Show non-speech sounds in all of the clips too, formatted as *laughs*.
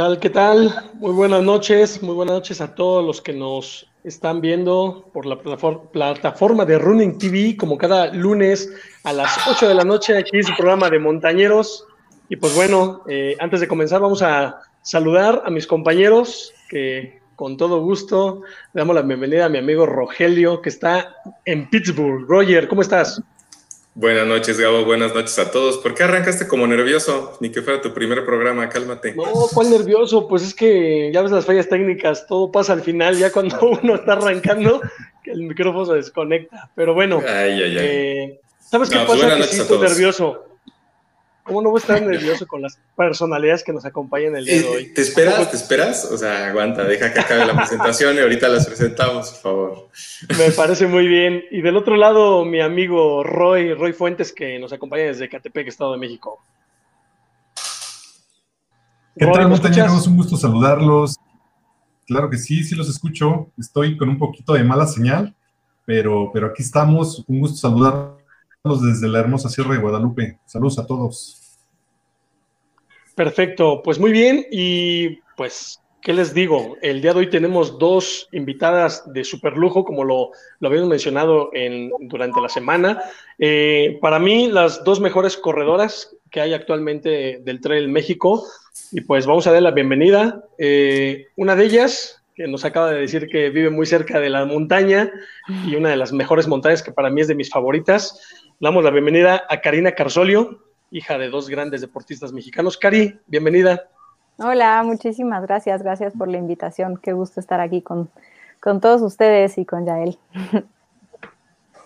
tal? ¿Qué tal? Muy buenas noches, muy buenas noches a todos los que nos están viendo por la plataforma de Running TV, como cada lunes a las 8 de la noche, aquí es su programa de montañeros. Y pues bueno, eh, antes de comenzar vamos a saludar a mis compañeros que con todo gusto le damos la bienvenida a mi amigo Rogelio que está en Pittsburgh. Roger, ¿cómo estás? Buenas noches, Gabo. Buenas noches a todos. ¿Por qué arrancaste como nervioso? Ni que fuera tu primer programa, cálmate. No, ¿cuál nervioso? Pues es que ya ves las fallas técnicas, todo pasa al final, ya cuando *laughs* uno está arrancando, el micrófono se desconecta. Pero bueno, ay, ay, ay. Eh, ¿sabes qué pues pasa? Que sí estoy nervioso. ¿Cómo no voy a estar nervioso con las personalidades que nos acompañan el día de hoy? ¿Te esperas? ¿Te esperas? O sea, aguanta, deja que acabe la presentación y ahorita las presentamos, por favor. Me parece muy bien. Y del otro lado, mi amigo Roy, Roy Fuentes, que nos acompaña desde Catepec, Estado de México. ¿Qué tal, montañeros? Un gusto saludarlos. Claro que sí, sí los escucho. Estoy con un poquito de mala señal, pero, pero aquí estamos. Un gusto saludarlos desde la hermosa Sierra de Guadalupe. Saludos a todos. Perfecto, pues muy bien y pues, ¿qué les digo? El día de hoy tenemos dos invitadas de super lujo, como lo, lo habíamos mencionado en, durante la semana. Eh, para mí, las dos mejores corredoras que hay actualmente del Trail México y pues vamos a dar la bienvenida. Eh, una de ellas, que nos acaba de decir que vive muy cerca de la montaña y una de las mejores montañas que para mí es de mis favoritas. Damos la bienvenida a Karina Carsolio hija de dos grandes deportistas mexicanos. Cari, bienvenida. Hola, muchísimas gracias, gracias por la invitación. Qué gusto estar aquí con, con todos ustedes y con Yael.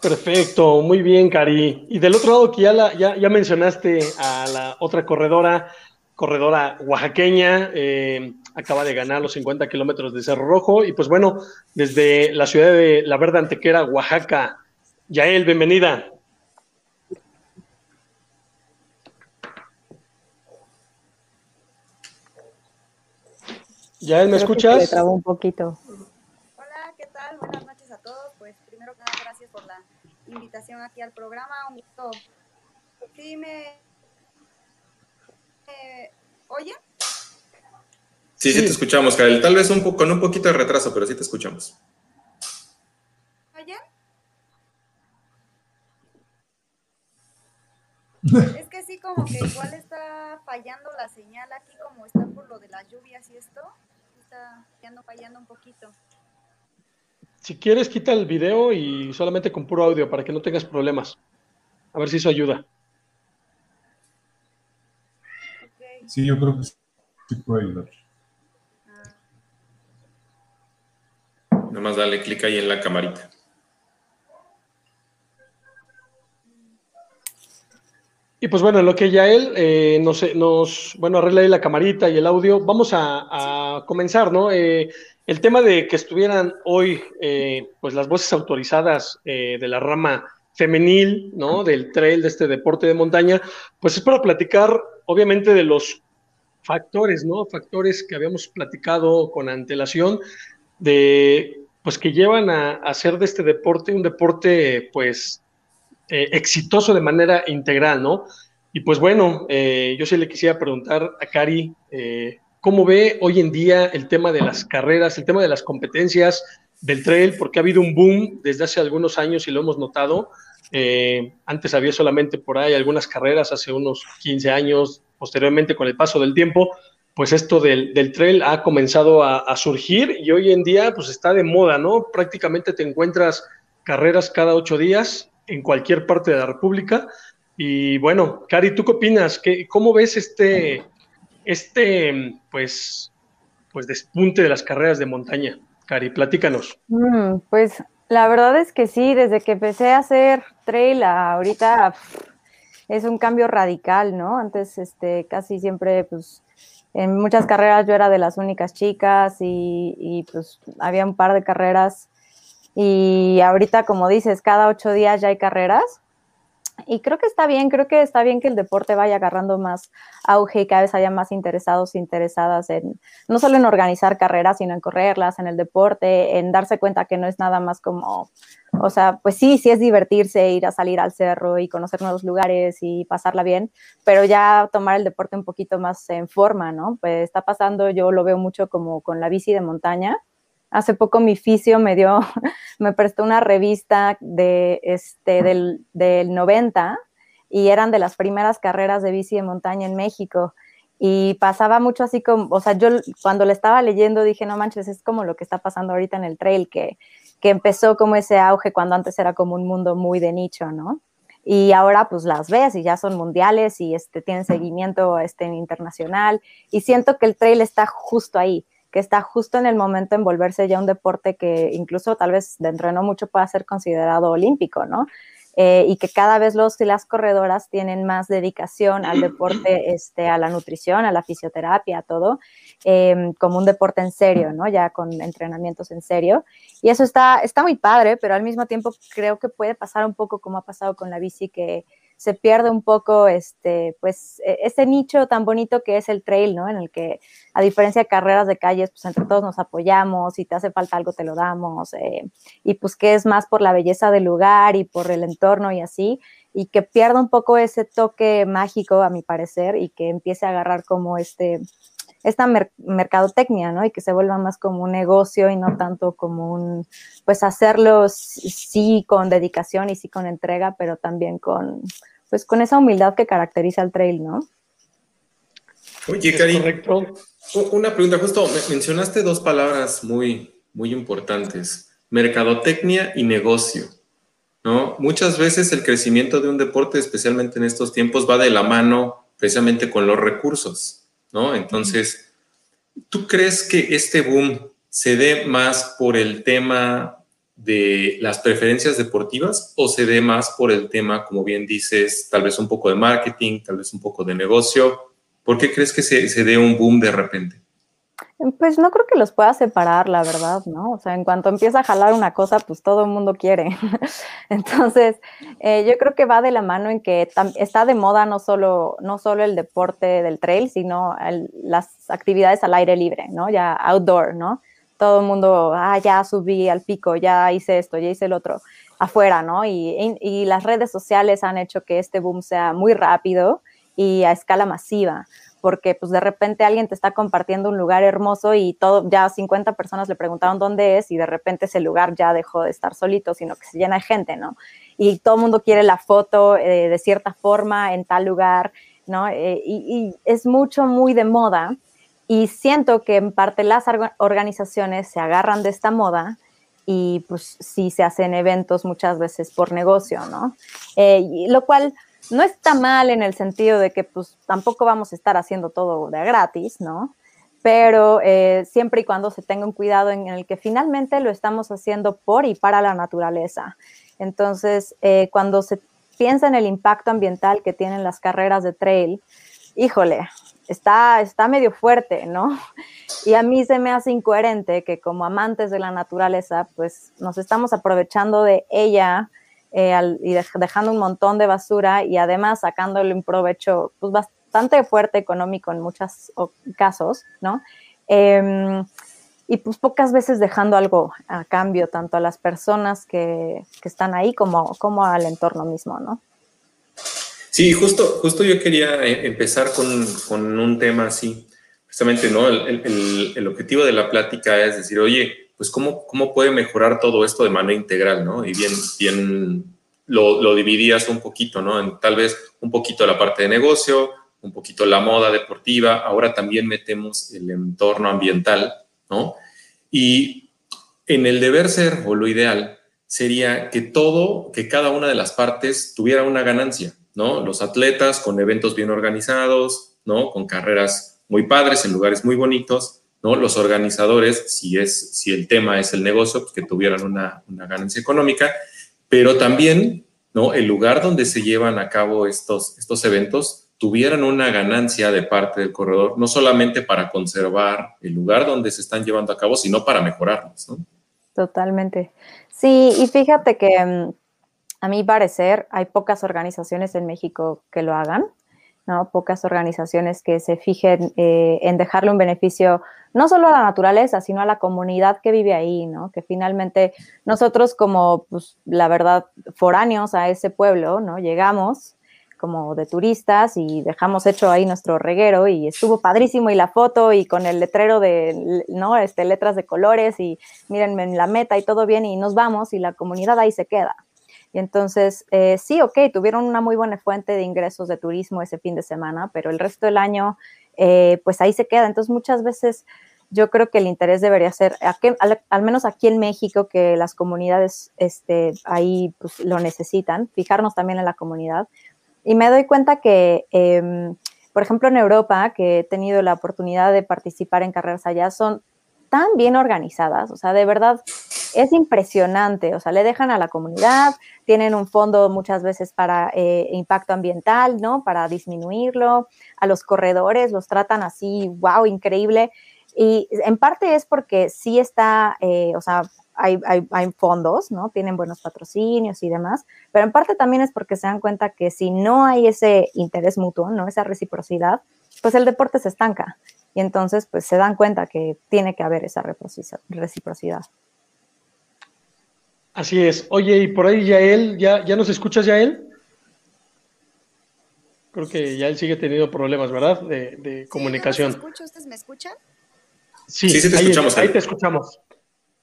Perfecto, muy bien, Cari. Y del otro lado, que ya, ya, mencionaste a la otra corredora, corredora oaxaqueña, eh, acaba de ganar los 50 kilómetros de Cerro Rojo. Y pues bueno, desde la ciudad de La Verde Antequera, Oaxaca. Yael, bienvenida. ¿Ya me escuchas? Me un poquito. Hola, ¿qué tal? Buenas noches a todos. Pues primero que nada, gracias por la invitación aquí al programa. Un gusto. ¿Sí me oyen? Sí, sí, te escuchamos, Karel. Tal vez un poco, con un poquito de retraso, pero sí te escuchamos. ¿Oyen? *laughs* es que sí, como que igual está fallando la señal aquí, como está por lo de las lluvias y esto está fallando un poquito. Si quieres, quita el video y solamente con puro audio para que no tengas problemas. A ver si eso ayuda. Sí, yo creo que sí puede ayudar. Nada más dale clic ahí en la camarita. Y pues bueno, lo que ya él eh, nos, nos, bueno, arregla ahí la camarita y el audio, vamos a, comenzar, ¿no? Eh, el tema de que estuvieran hoy, eh, pues las voces autorizadas de la rama femenil, ¿no? Del trail, de este deporte de montaña, pues es para platicar, obviamente, de los factores, ¿no? Factores que habíamos platicado con antelación, de, pues que llevan a hacer de este deporte un deporte, pues, eh, exitoso de manera integral, ¿no? Y pues bueno, eh, yo sí le quisiera preguntar a Cari, eh, ¿cómo ve hoy en día el tema de las carreras, el tema de las competencias del trail? Porque ha habido un boom desde hace algunos años y lo hemos notado. antes había solamente por ahí algunas carreras, hace unos 15 años, posteriormente con el paso del tiempo, pues esto del, trail ha comenzado a, a, surgir y hoy en día pues está de moda, ¿no? Prácticamente te encuentras carreras cada ocho días en cualquier parte de la República. Y bueno, Cari, ¿tú qué opinas? ¿Qué, ¿Cómo ves este, este pues, pues despunte de las carreras de montaña? Cari, platícanos. Mm, pues la verdad es que sí, desde que empecé a hacer trail ahorita es un cambio radical, ¿no? Antes este, casi siempre, pues, en muchas carreras yo era de las únicas chicas y, y pues había un par de carreras y ahorita, como dices, cada ocho días ya hay carreras. Y creo que está bien, creo que está bien que el deporte vaya agarrando más auge y cada vez haya más interesados e interesadas en, no solo en organizar carreras, sino en correrlas, en el deporte, en darse cuenta que no es nada más como, o sea, pues sí, sí es divertirse, ir a salir al cerro y conocer nuevos lugares y pasarla bien, pero ya tomar el deporte un poquito más en forma, ¿no? Pues está pasando, yo lo veo mucho como con la bici de montaña Hace poco mi fisio me dio, *laughs* me prestó una revista de, este, del, del 90 y eran de las primeras carreras de bici de montaña en México. Y pasaba mucho así como, o sea, yo cuando le estaba leyendo dije, no manches, es como lo que está pasando ahorita en el trail, que, que empezó como ese auge cuando antes era como un mundo muy de nicho, ¿no? y ahora pues las ves y ya son mundiales y este, tienen seguimiento este, internacional y siento que el trail está justo ahí que está justo en el momento en volverse ya un deporte que incluso tal vez dentro de no mucho pueda ser considerado olímpico, ¿no? Eh, y que cada vez los y las corredoras tienen más dedicación al deporte, *clears throat* este, a la nutrición, a la fisioterapia, a todo, em, como un deporte en serio, ¿no? Ya con entrenamientos en serio. Y eso está, está muy padre, pero al mismo tiempo creo que puede pasar un poco como ha pasado con la bici, que se pierde un poco este, pues, e, ese nicho tan bonito que es el trail, ¿no? En el que, a diferencia de carreras de calles, pues entre todos nos apoyamos, si te hace falta algo te lo damos, eh, y pues que es más por la belleza del lugar y por el entorno y así, y que pierda un poco ese toque mágico, a mi parecer, y que empiece a agarrar como este, esta mercadotecnia, ¿no? Y que se vuelva más como un negocio y no tanto como un, pues hacerlo sí con dedicación y sí con entrega, pero también con, pues con esa humildad que caracteriza al trail, ¿no? Oye, Cari, una pregunta, justo mencionaste dos palabras muy, muy importantes, mercadotecnia y negocio, ¿no? Muchas veces el crecimiento de un deporte, especialmente en estos tiempos, va de la mano precisamente con los recursos. ¿No? Entonces, ¿tú crees que este boom se dé más por el tema de las preferencias deportivas o se dé más por el tema, como bien dices, tal vez un poco de marketing, tal vez un poco de negocio? ¿Por qué crees que se, se dé un boom de repente? Pues no creo que los pueda separar, la verdad, ¿no? O sea, en cuanto empieza a jalar una cosa, pues todo el mundo quiere. *laughs* Entonces, eh, yo creo que va de la mano en que está de moda no solo, no solo el deporte del trail, sino las actividades al aire libre, ¿no? Ya outdoor, ¿no? Todo el mundo, ah, ya subí al pico, ya hice esto, ya hice el otro, afuera, ¿no? Y, y las redes sociales han hecho que este boom sea muy rápido y a escala masiva porque pues de repente alguien te está compartiendo un lugar hermoso y todo, ya 50 personas le preguntaron dónde es y de repente ese lugar ya dejó de estar solito, sino que se llena de gente, ¿no? Y todo el mundo quiere la foto eh, de cierta forma en tal lugar, ¿no? Eh, y, es mucho, muy de moda y siento que en parte las organizaciones se agarran de esta moda y pues sí se hacen eventos muchas veces por negocio, ¿no? Eh, lo cual no está mal en el sentido de que pues tampoco vamos a estar haciendo todo de gratis, ¿no? Pero eh, siempre y cuando se tenga un cuidado en el que finalmente lo estamos haciendo por y para la naturaleza. Entonces, eh, cuando se piensa en el impacto ambiental que tienen las carreras de trail, híjole, está, está medio fuerte, ¿no? Y a mí se me hace incoherente que como amantes de la naturaleza, pues nos estamos aprovechando de ella eh, y dejando un montón de basura y además sacándole un provecho pues, bastante fuerte económico en muchos casos, ¿no? Em, y pues pocas veces dejando algo a cambio, tanto a las personas que, que, están ahí como, como al entorno mismo, ¿no? Sí, justo, justo yo quería eh, empezar con, con un tema así. Precisamente, ¿no? El, el, el, objetivo de la plática es decir, oye, pues cómo, cómo puede mejorar todo esto de manera integral, ¿no? Y bien, bien lo, lo dividías un poquito, ¿no? En, tal vez un poquito la parte de negocio, un poquito la moda deportiva, ahora también metemos el entorno ambiental, ¿no? Y en el deber ser o lo ideal sería que todo, que cada una de las partes tuviera una ganancia, ¿no? Los atletas con eventos bien organizados, ¿no? Con carreras muy padres en lugares muy bonitos, ¿no? Los organizadores, si, es, si el tema es el negocio, pues que tuvieran una, ganancia económica, pero también, ¿no? El lugar donde se llevan a cabo estos, estos eventos tuvieran una ganancia de parte del corredor, no solamente para conservar el lugar donde se están llevando a cabo, sino para mejorarlos. Totalmente. Sí, y fíjate que mm, a mi parecer, hay pocas organizaciones en México que lo hagan. ¿No? Pocas organizaciones que se fijen eh, en dejarle un beneficio no solo a la naturaleza, sino a la comunidad que vive ahí, ¿no? Que finalmente nosotros como, pues, la verdad, foráneos a ese pueblo, ¿no? Llegamos como de turistas y dejamos hecho ahí nuestro reguero y estuvo padrísimo y la foto y con el letrero de, ¿no? Este, letras de colores y mírenme en la meta y todo bien y nos vamos y la comunidad ahí se queda, y entonces, eh, sí, ok, tuvieron una muy buena fuente de ingresos de turismo ese fin de semana, pero el resto del año, eh, pues ahí se queda. Entonces, muchas veces yo creo que el interés debería ser, al, menos aquí en México, que las comunidades este, ahí pues, lo necesitan, fijarnos también en la comunidad. Y me doy cuenta que, em, por ejemplo, en Europa, que he tenido la oportunidad de participar en carreras allá, son tan bien organizadas, o sea, de verdad es impresionante, o sea, le dejan a la comunidad, tienen un fondo muchas veces para eh, impacto ambiental, ¿no? Para disminuirlo, a los corredores los tratan así, wow, increíble. Y en parte es porque sí está, eh, o sea, hay, hay, hay, fondos, ¿no? Tienen buenos patrocinios y demás, pero en parte también es porque se dan cuenta que si no hay ese interés mutuo, ¿no? Esa reciprocidad, pues el deporte se estanca y entonces pues se dan cuenta que tiene que haber esa reciprocidad. Así es. Oye, y por ahí Yael, ¿ya, ya nos escuchas Yael? Creo que Yael sigue teniendo problemas, ¿verdad? De, comunicación. Sí, ¿Ustedes me escuchan? Sí, sí, te ahí, escuchamos. Ahí te escuchamos.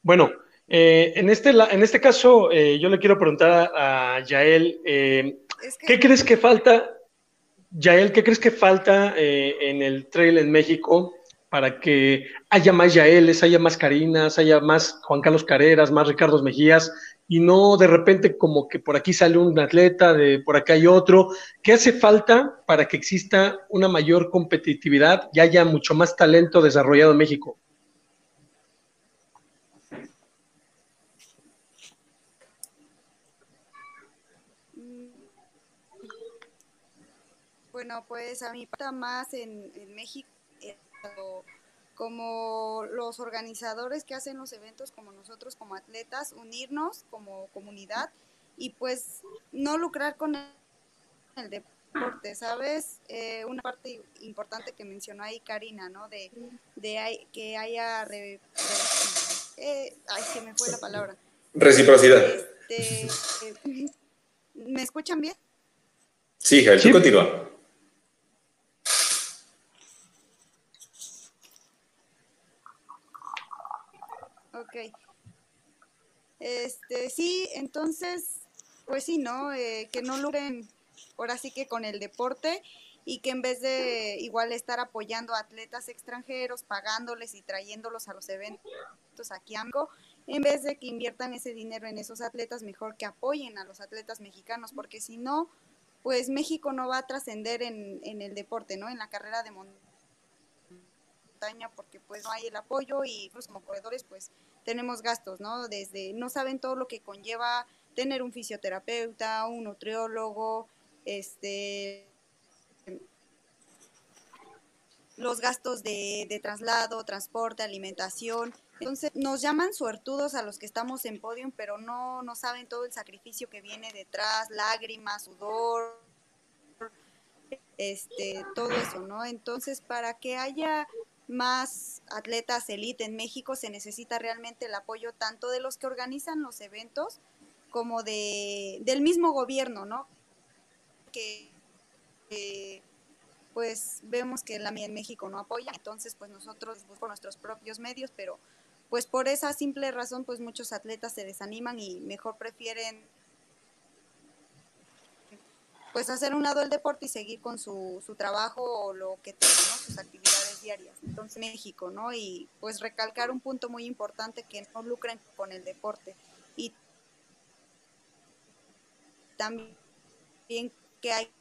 Bueno, eh, en, este, en este caso, eh, yo le quiero preguntar a, Yael, eh, ¿qué crees que falta Yael, ¿qué crees que falta eh, en el trail en México para que haya más Yaeles, haya más Carinas, haya más Juan Carlos Carreras, más Ricardo Mejías, y no de repente como que por aquí sale un atleta, de por acá hay otro? ¿Qué hace falta para que exista una mayor competitividad y haya mucho más talento desarrollado en México? Bueno, pues a mí pasa más en, México, como los organizadores que hacen los eventos, como nosotros como atletas, unirnos como comunidad y pues no lucrar con el, deporte, ¿sabes? Eh, una parte importante que mencionó ahí Karina, ¿no? De, de que haya... eh, ay, se me fue la palabra. Reciprocidad. Este, eh, ¿Me escuchan bien? Sí, Javier, tú continúa. Ok. Este, sí, entonces, pues sí, ¿no? Eh, que no lucren ahora sí que con el deporte y que en vez de igual estar apoyando a atletas extranjeros, pagándoles y trayéndolos a los eventos aquí a en vez de que inviertan ese dinero en esos atletas, mejor que apoyen a los atletas mexicanos, porque si no, pues México no va a trascender en, en el deporte, ¿no? En la carrera de montaña porque pues no hay el apoyo y pues como corredores pues tenemos gastos, ¿no? Desde, no saben todo lo que conlleva tener un fisioterapeuta, un nutriólogo, este, los gastos de, de traslado, transporte, alimentación. Entonces nos llaman suertudos a los que estamos en podium, pero no, no saben todo el sacrificio que viene detrás, lágrimas, sudor, este, todo eso, ¿no? Entonces, para que haya más atletas elite en México, se necesita realmente el apoyo tanto de los que organizan los eventos como de, del mismo gobierno, ¿no? Que pues vemos que la en México no apoya, entonces pues nosotros buscamos nuestros propios medios, pero pues por esa simple razón pues muchos atletas se desaniman y mejor prefieren pues hacer un lado el deporte y seguir con su, su trabajo o lo que tenga, sus actividades diarias. Entonces, México, ¿no? Y pues recalcar un punto muy importante que no lucren con el deporte. Y también que hay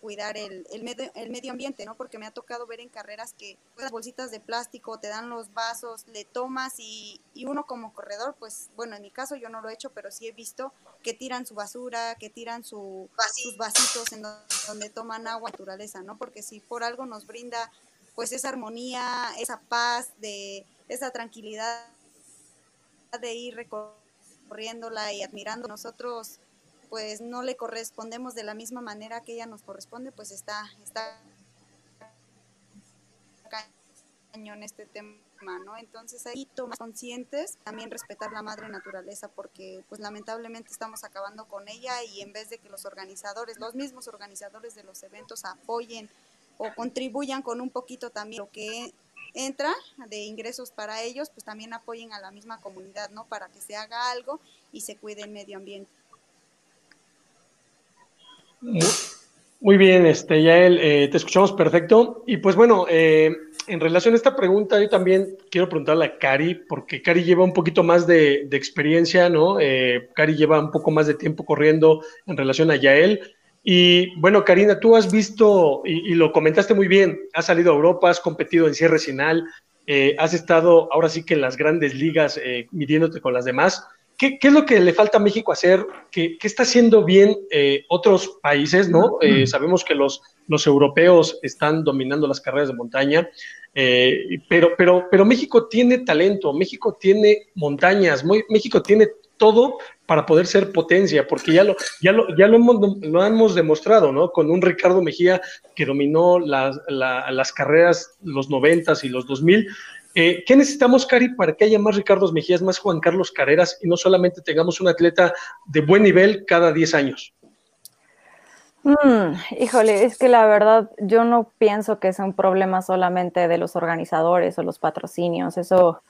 cuidar el, el, medio, el medio ambiente, ¿no? Porque me ha tocado ver en carreras que las bolsitas de plástico te dan los vasos, le tomas y, y, uno como corredor, pues bueno, en mi caso yo no lo he hecho, pero sí he visto que tiran su basura, que tiran su, sus vasitos en donde, toman agua naturaleza, ¿no? Porque si por algo nos brinda pues esa armonía, esa paz, de esa tranquilidad de ir recorriéndola y admirando nosotros pues no le correspondemos de la misma manera que ella nos corresponde, pues está, está cañón este tema, ¿no? Entonces ahí más conscientes, también respetar la madre naturaleza, porque pues lamentablemente estamos acabando con ella y en vez de que los organizadores, los mismos organizadores de los eventos apoyen o contribuyan con un poquito también lo que entra de ingresos para ellos, pues también apoyen a la misma comunidad, ¿no? Para que se haga algo y se cuide el medio ambiente. Muy bien, este, Yael, eh, te escuchamos perfecto. Y pues bueno, eh, en relación a esta pregunta, yo también quiero preguntarle a Cari, porque Cari lleva un poquito más de, experiencia, ¿no? Eh, Cari lleva un poco más de tiempo corriendo en relación a Yael. Y bueno, Karina, tú has visto, y, lo comentaste muy bien, has salido a Europa, has competido en cierre final, eh, has estado ahora sí que en las grandes ligas eh, midiéndote con las demás. ¿Qué, es lo que le falta a México hacer? ¿Qué, está haciendo bien eh, otros países? ¿no? sabemos que los, los europeos están dominando las carreras de montaña, pero, pero, pero México tiene talento, México tiene montañas, México tiene todo para poder ser potencia, porque ya lo, ya lo, ya lo, hemos, lo hemos demostrado, ¿no? Con un Ricardo Mejía que dominó las, las carreras los noventas y los 2000. Eh, ¿Qué necesitamos, Cari, para que haya más Ricardo Mejías, más Juan Carlos Carreras y no solamente tengamos un atleta de buen nivel cada 10 años? Mm, híjole, es que la verdad yo no pienso que sea un problema solamente de los organizadores o los patrocinios. Eso,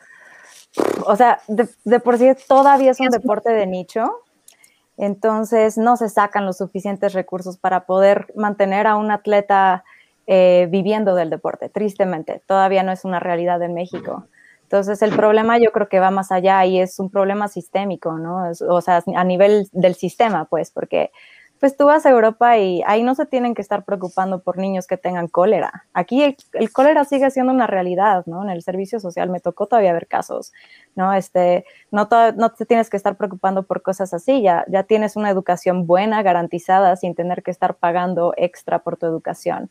o sea, de, por sí todavía es un deporte de nicho, entonces no se sacan los suficientes recursos para poder mantener a un atleta eh, viviendo del deporte, tristemente, todavía no es una realidad en México. Entonces el problema yo creo que va más allá y es un problema sistémico, ¿no? o sea, a nivel del sistema, pues, porque pues tú vas a Europa y ahí no se tienen que estar preocupando por niños que tengan cólera. Aquí el, cólera sigue siendo una realidad, ¿no? En el servicio social me tocó todavía ver casos, ¿no? Este, no, no te tienes que estar preocupando por cosas así, ya, ya tienes una educación buena, garantizada, sin tener que estar pagando extra por tu educación.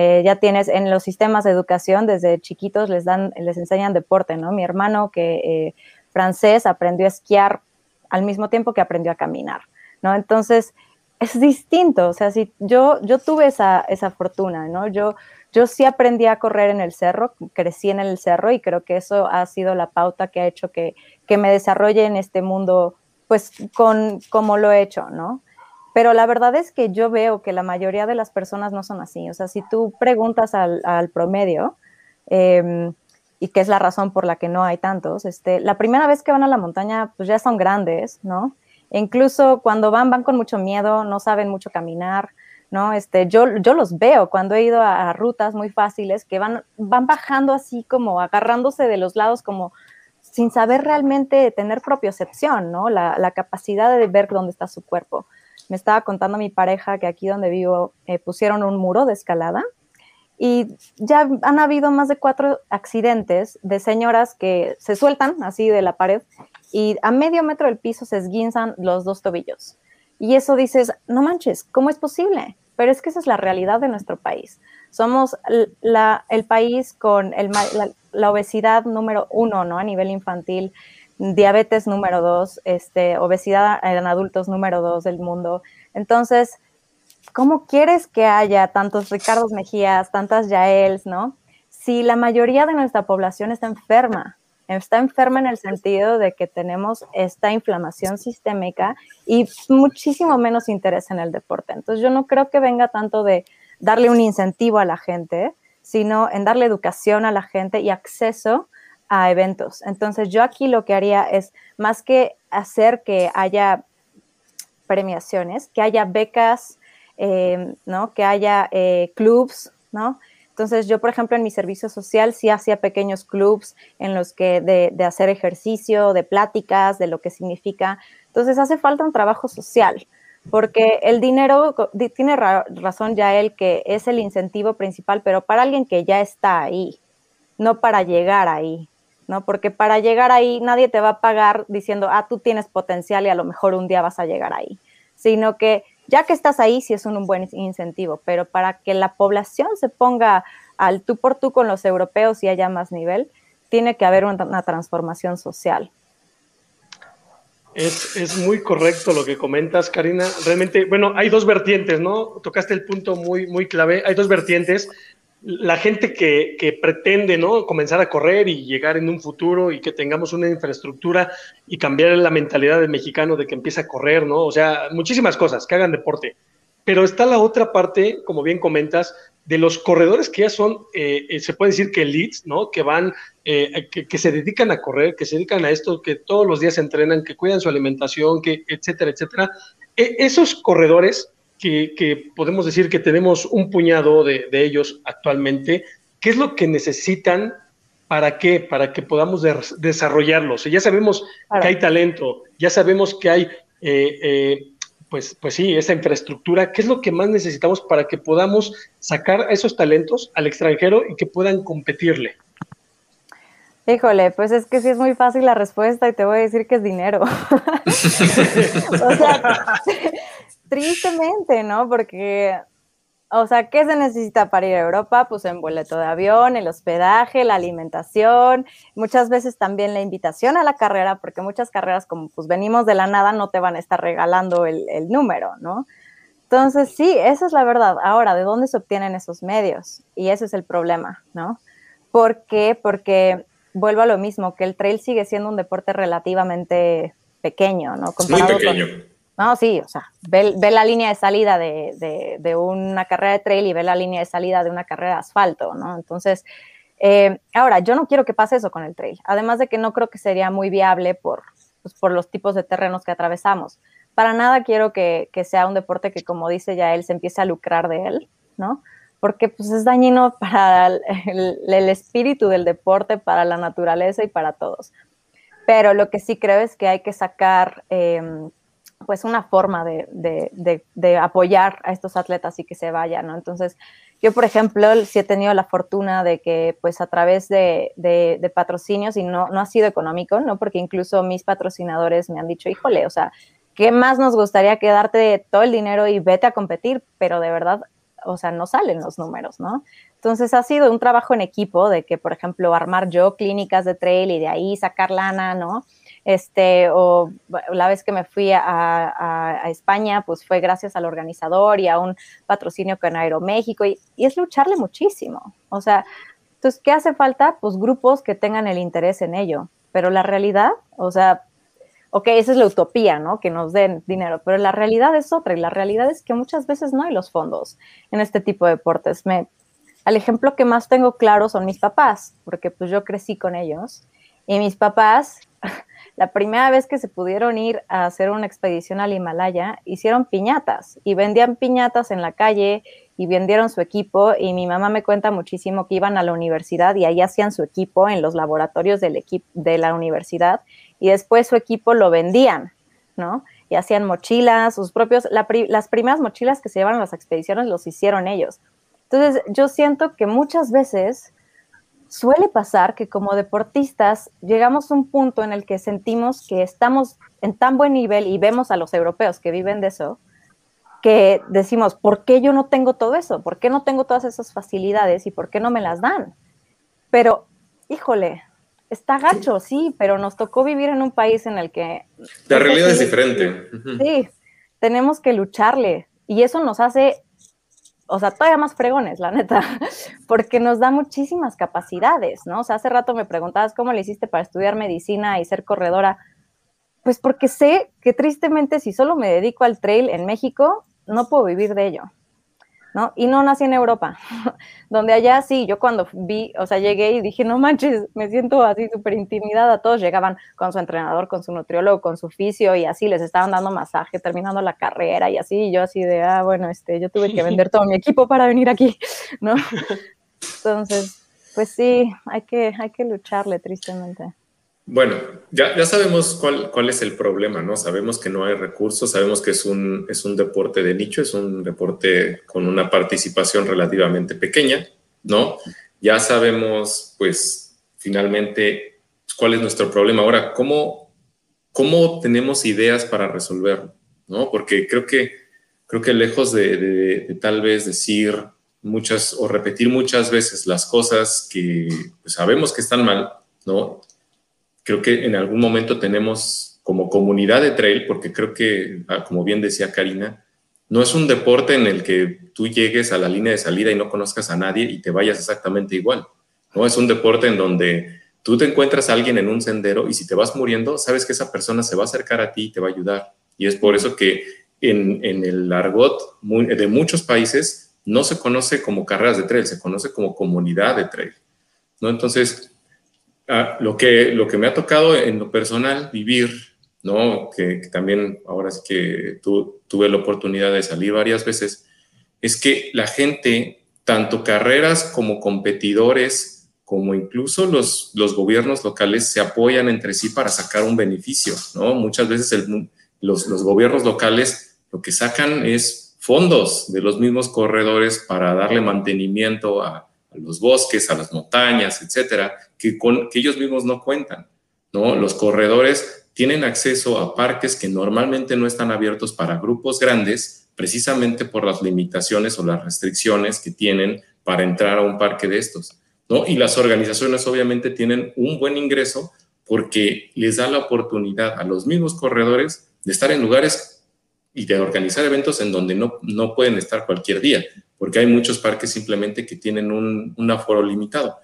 Eh, ya tienes en los sistemas de educación desde chiquitos les dan, les enseñan deporte, ¿no? Mi hermano que eh, francés aprendió a esquiar al mismo tiempo que aprendió a caminar, ¿no? Entonces, es distinto, o sea, si yo, yo tuve esa, esa fortuna, ¿no? Yo, yo sí aprendí a correr en el cerro, crecí en el cerro y creo que eso ha sido la pauta que ha hecho que, que me desarrolle en este mundo, pues con como lo he hecho, ¿no? Pero la verdad es que yo veo que la mayoría de las personas no son así. O sea, si tú preguntas al, promedio, eh, y que es la razón por la que no hay tantos, este, la primera vez que van a la montaña, pues ya son grandes, ¿no? incluso cuando van, van con mucho miedo, no saben mucho caminar, ¿no? Este, yo, yo los veo cuando he ido a, rutas muy fáciles que van, van bajando así como agarrándose de los lados como sin saber realmente tener propiocepción, ¿no? La, capacidad de ver dónde está su cuerpo. Me estaba contando mi pareja que aquí donde vivo eh, pusieron un muro de escalada y ya han habido más de cuatro accidentes de señoras que se sueltan así de la pared y a medio metro del piso se esguinzan los dos tobillos. Y eso dices, no manches, ¿cómo es posible? Pero es que esa es la realidad de nuestro país. Somos el país con la, obesidad número uno, ¿no? A nivel infantil, diabetes número dos, este, obesidad en adultos número dos del mundo. Entonces, ¿cómo quieres que haya tantos Ricardos Mejías, tantas Yaels, ¿no? Si la mayoría de nuestra población está enferma, está enferma en el sentido de que tenemos esta inflamación sistémica y muchísimo menos interés en el deporte. Entonces yo no creo que venga tanto de darle un incentivo a la gente, sino en darle educación a la gente y acceso a eventos. Entonces yo aquí lo que haría es, más que hacer que haya premiaciones, que haya becas, eh, ¿no? que haya eh, clubs, ¿no? Entonces, yo, por ejemplo, en mi servicio social sí hacía pequeños clubs en los que de, hacer ejercicio, de pláticas, de lo que significa. Entonces, hace falta un trabajo social, porque el dinero, tiene razón ya él que es el incentivo principal, pero para alguien que ya está ahí, no para llegar ahí, ¿no? Porque para llegar ahí nadie te va a pagar diciendo, ah, tú tienes potencial y a lo mejor un día vas a llegar ahí, sino que ya que estás ahí, sí es un, buen incentivo, pero para que la población se ponga al tú por tú con los europeos y haya más nivel, tiene que haber una, transformación social. Es, es, muy correcto lo que comentas, Karina. Realmente, bueno, hay dos vertientes, ¿no? Tocaste el punto muy, muy clave. Hay dos vertientes la gente que, pretende ¿no? comenzar a correr y llegar en un futuro y que tengamos una infraestructura y cambiar la mentalidad del mexicano de que empiece a correr, ¿no? O sea, muchísimas cosas, que hagan deporte. Pero está la otra parte, como bien comentas, de los corredores que ya son, eh, eh, se puede decir que elites, ¿no? Que van, eh, que, que, se dedican a correr, que se dedican a esto, que todos los días entrenan, que cuidan su alimentación, que etcétera, etcétera. E esos corredores que, podemos decir que tenemos un puñado de, ellos actualmente. ¿Qué es lo que necesitan? ¿Para qué? Para que podamos desarrollarlos. Ya sabemos que hay talento, ya sabemos que hay, eh, eh, pues, pues sí, esa infraestructura. ¿Qué es lo que más necesitamos para que podamos sacar a esos talentos al extranjero y que puedan competirle? Híjole, pues es que sí es muy fácil la respuesta y te voy a decir que es dinero. *laughs* o sea, tristemente, ¿no? Porque, o sea, ¿qué se necesita para ir a Europa? Pues el boleto de avión, el hospedaje, la alimentación, muchas veces también la invitación a la carrera, porque muchas carreras como pues venimos de la nada no te van a estar regalando el, el número, ¿no? Entonces, sí, esa es la verdad. Ahora, ¿de dónde se obtienen esos medios? Y ese es el problema, ¿no? ¿Por qué? Porque vuelvo a lo mismo, que el trail sigue siendo un deporte relativamente pequeño, ¿no? Comparado Muy pequeño. No, sí, o sea, ve, la línea de salida de, una carrera de trail y ve la línea de salida de una carrera de asfalto, ¿no? Entonces, eh, ahora, yo no quiero que pase eso con el trail, además de que no creo que sería muy viable por, pues, por los tipos de terrenos que atravesamos. Para nada quiero que, que sea un deporte que, como dice ya él, se empiece a lucrar de él, ¿no? porque pues es dañino para el, espíritu del deporte, para la naturaleza y para todos. Pero lo que sí creo es que hay que sacar em, pues una forma de, apoyar a estos atletas y que se vayan, ¿no? Entonces, yo, por ejemplo, sí he tenido la fortuna de que, pues, a través de, patrocinios, y no, no ha sido económico, ¿no? Porque incluso mis patrocinadores me han dicho, híjole, o sea, ¿qué más nos gustaría que darte todo el dinero y vete a competir? Pero de verdad, o sea, no salen los números, ¿no? Entonces ha sido un trabajo en equipo de que, por ejemplo, armar yo clínicas de trail y de ahí sacar lana, ¿no? Este, o la vez que me fui a, España, pues fue gracias al organizador y a un patrocinio con Aeroméxico y, y es lucharle muchísimo. O sea, entonces, ¿qué hace falta? Pues grupos que tengan el interés en ello. Pero la realidad, o sea, ok, esa es la utopía, ¿no? Que nos den dinero, pero la realidad es otra y la realidad es que muchas veces no hay los fondos en este tipo de deportes. Me, el ejemplo que más tengo claro son mis papás, porque pues yo crecí con ellos y mis papás, la primera vez que se pudieron ir a hacer una expedición al Himalaya, hicieron piñatas y vendían piñatas en la calle y vendieron su equipo y mi mamá me cuenta muchísimo que iban a la universidad y ahí hacían su equipo en los laboratorios del de la universidad y después su equipo lo vendían, ¿no? Y hacían mochilas, sus propios, las primeras mochilas que se llevaron a las expediciones los hicieron ellos. Entonces, yo siento que muchas veces suele pasar que como deportistas llegamos a un punto en el que sentimos que estamos en tan buen nivel y vemos a los europeos que viven de eso, que decimos, ¿por qué yo no tengo todo eso? ¿Por qué no tengo todas esas facilidades y por qué no me las dan? Pero, híjole, está gacho, sí, pero nos tocó vivir en un país en el que... La realidad es diferente. Sí, tenemos que lucharle y eso nos hace, o sea, todavía más fregones, la neta, *laughs* porque nos da muchísimas capacidades, ¿no? O sea, hace rato me preguntabas cómo le hiciste para estudiar medicina y ser corredora. Pues porque sé que tristemente si solo me dedico al trail en México, no puedo vivir de ello. ¿No? Y no nací en Europa, *laughs* donde allá sí, yo cuando vi, o sea, llegué y dije, no manches, me siento así súper intimidada, todos llegaban con su entrenador, con su nutriólogo, con su fisio y así les estaban dando masaje, terminando la carrera y así, y yo así de, ah, bueno, este, yo tuve que vender todo mi equipo para venir aquí, *laughs* ¿no? *laughs* Entonces, pues sí, hay que, hay que lucharle tristemente. Bueno, ya, ya sabemos cuál, cuál, es el problema, ¿no? Sabemos que no hay recursos, sabemos que es un, es un deporte de nicho, es un deporte con una participación relativamente pequeña, ¿no? Ya sabemos, pues, finalmente, cuál es nuestro problema. Ahora, ¿cómo, cómo tenemos ideas para resolverlo? ¿No? Porque creo que, creo que lejos de, tal vez decir muchas o repetir muchas veces las cosas que pues, sabemos que están mal, ¿no? Creo que en algún momento tenemos como comunidad de trail, porque creo que, ah, como bien decía Karina, no es un deporte en el que tú llegues a la línea de salida y no conozcas a nadie y te vayas exactamente igual. No es un deporte en donde tú te encuentras a alguien en un sendero y si te vas muriendo, sabes que esa persona se va a acercar a ti y te va a ayudar. Y es por eso que en, el argot de muchos países no se conoce como carreras de trail, se conoce como comunidad de trail. ¿no? Entonces, ah, lo, que, lo que me ha tocado en lo personal vivir ¿no? Que, también ahora sí que tuve la oportunidad de salir varias veces, es que la gente, tanto carreras como competidores, como incluso los, los gobiernos locales, se apoyan entre sí para sacar un beneficio, ¿no? Muchas veces los, los gobiernos locales lo que sacan es fondos de los mismos corredores para darle mantenimiento a, los bosques, a las montañas, etcétera, que, con, que ellos mismos no cuentan. ¿no? Los corredores tienen acceso a parques que normalmente no están abiertos para grupos grandes, precisamente por las limitaciones o las restricciones que tienen para entrar a un parque de estos. Y las organizaciones obviamente tienen un buen ingreso porque les da la oportunidad a los mismos corredores de estar en lugares y de organizar eventos en donde no, no pueden estar cualquier día, porque hay muchos parques simplemente que tienen un, un aforo limitado.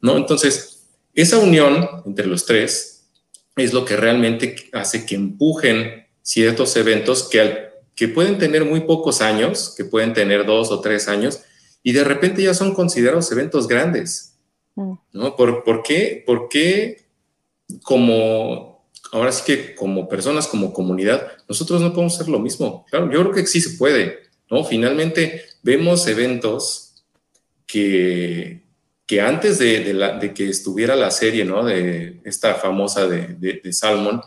¿no? Entonces, esa unión entre los tres es lo que realmente hace que empujen ciertos eventos que, que pueden tener muy pocos años, que pueden tener dos o tres años, y de repente ya son considerados eventos grandes. Mm. ¿no? ¿Por, ¿Por, qué? Porque como, ahora sí que como personas, como comunidad, nosotros no podemos hacer lo mismo. Claro, yo creo que sí se puede, ¿no? Finalmente vemos eventos que, que antes de, que estuviera la serie, ¿no? De esta famosa de, Salmon,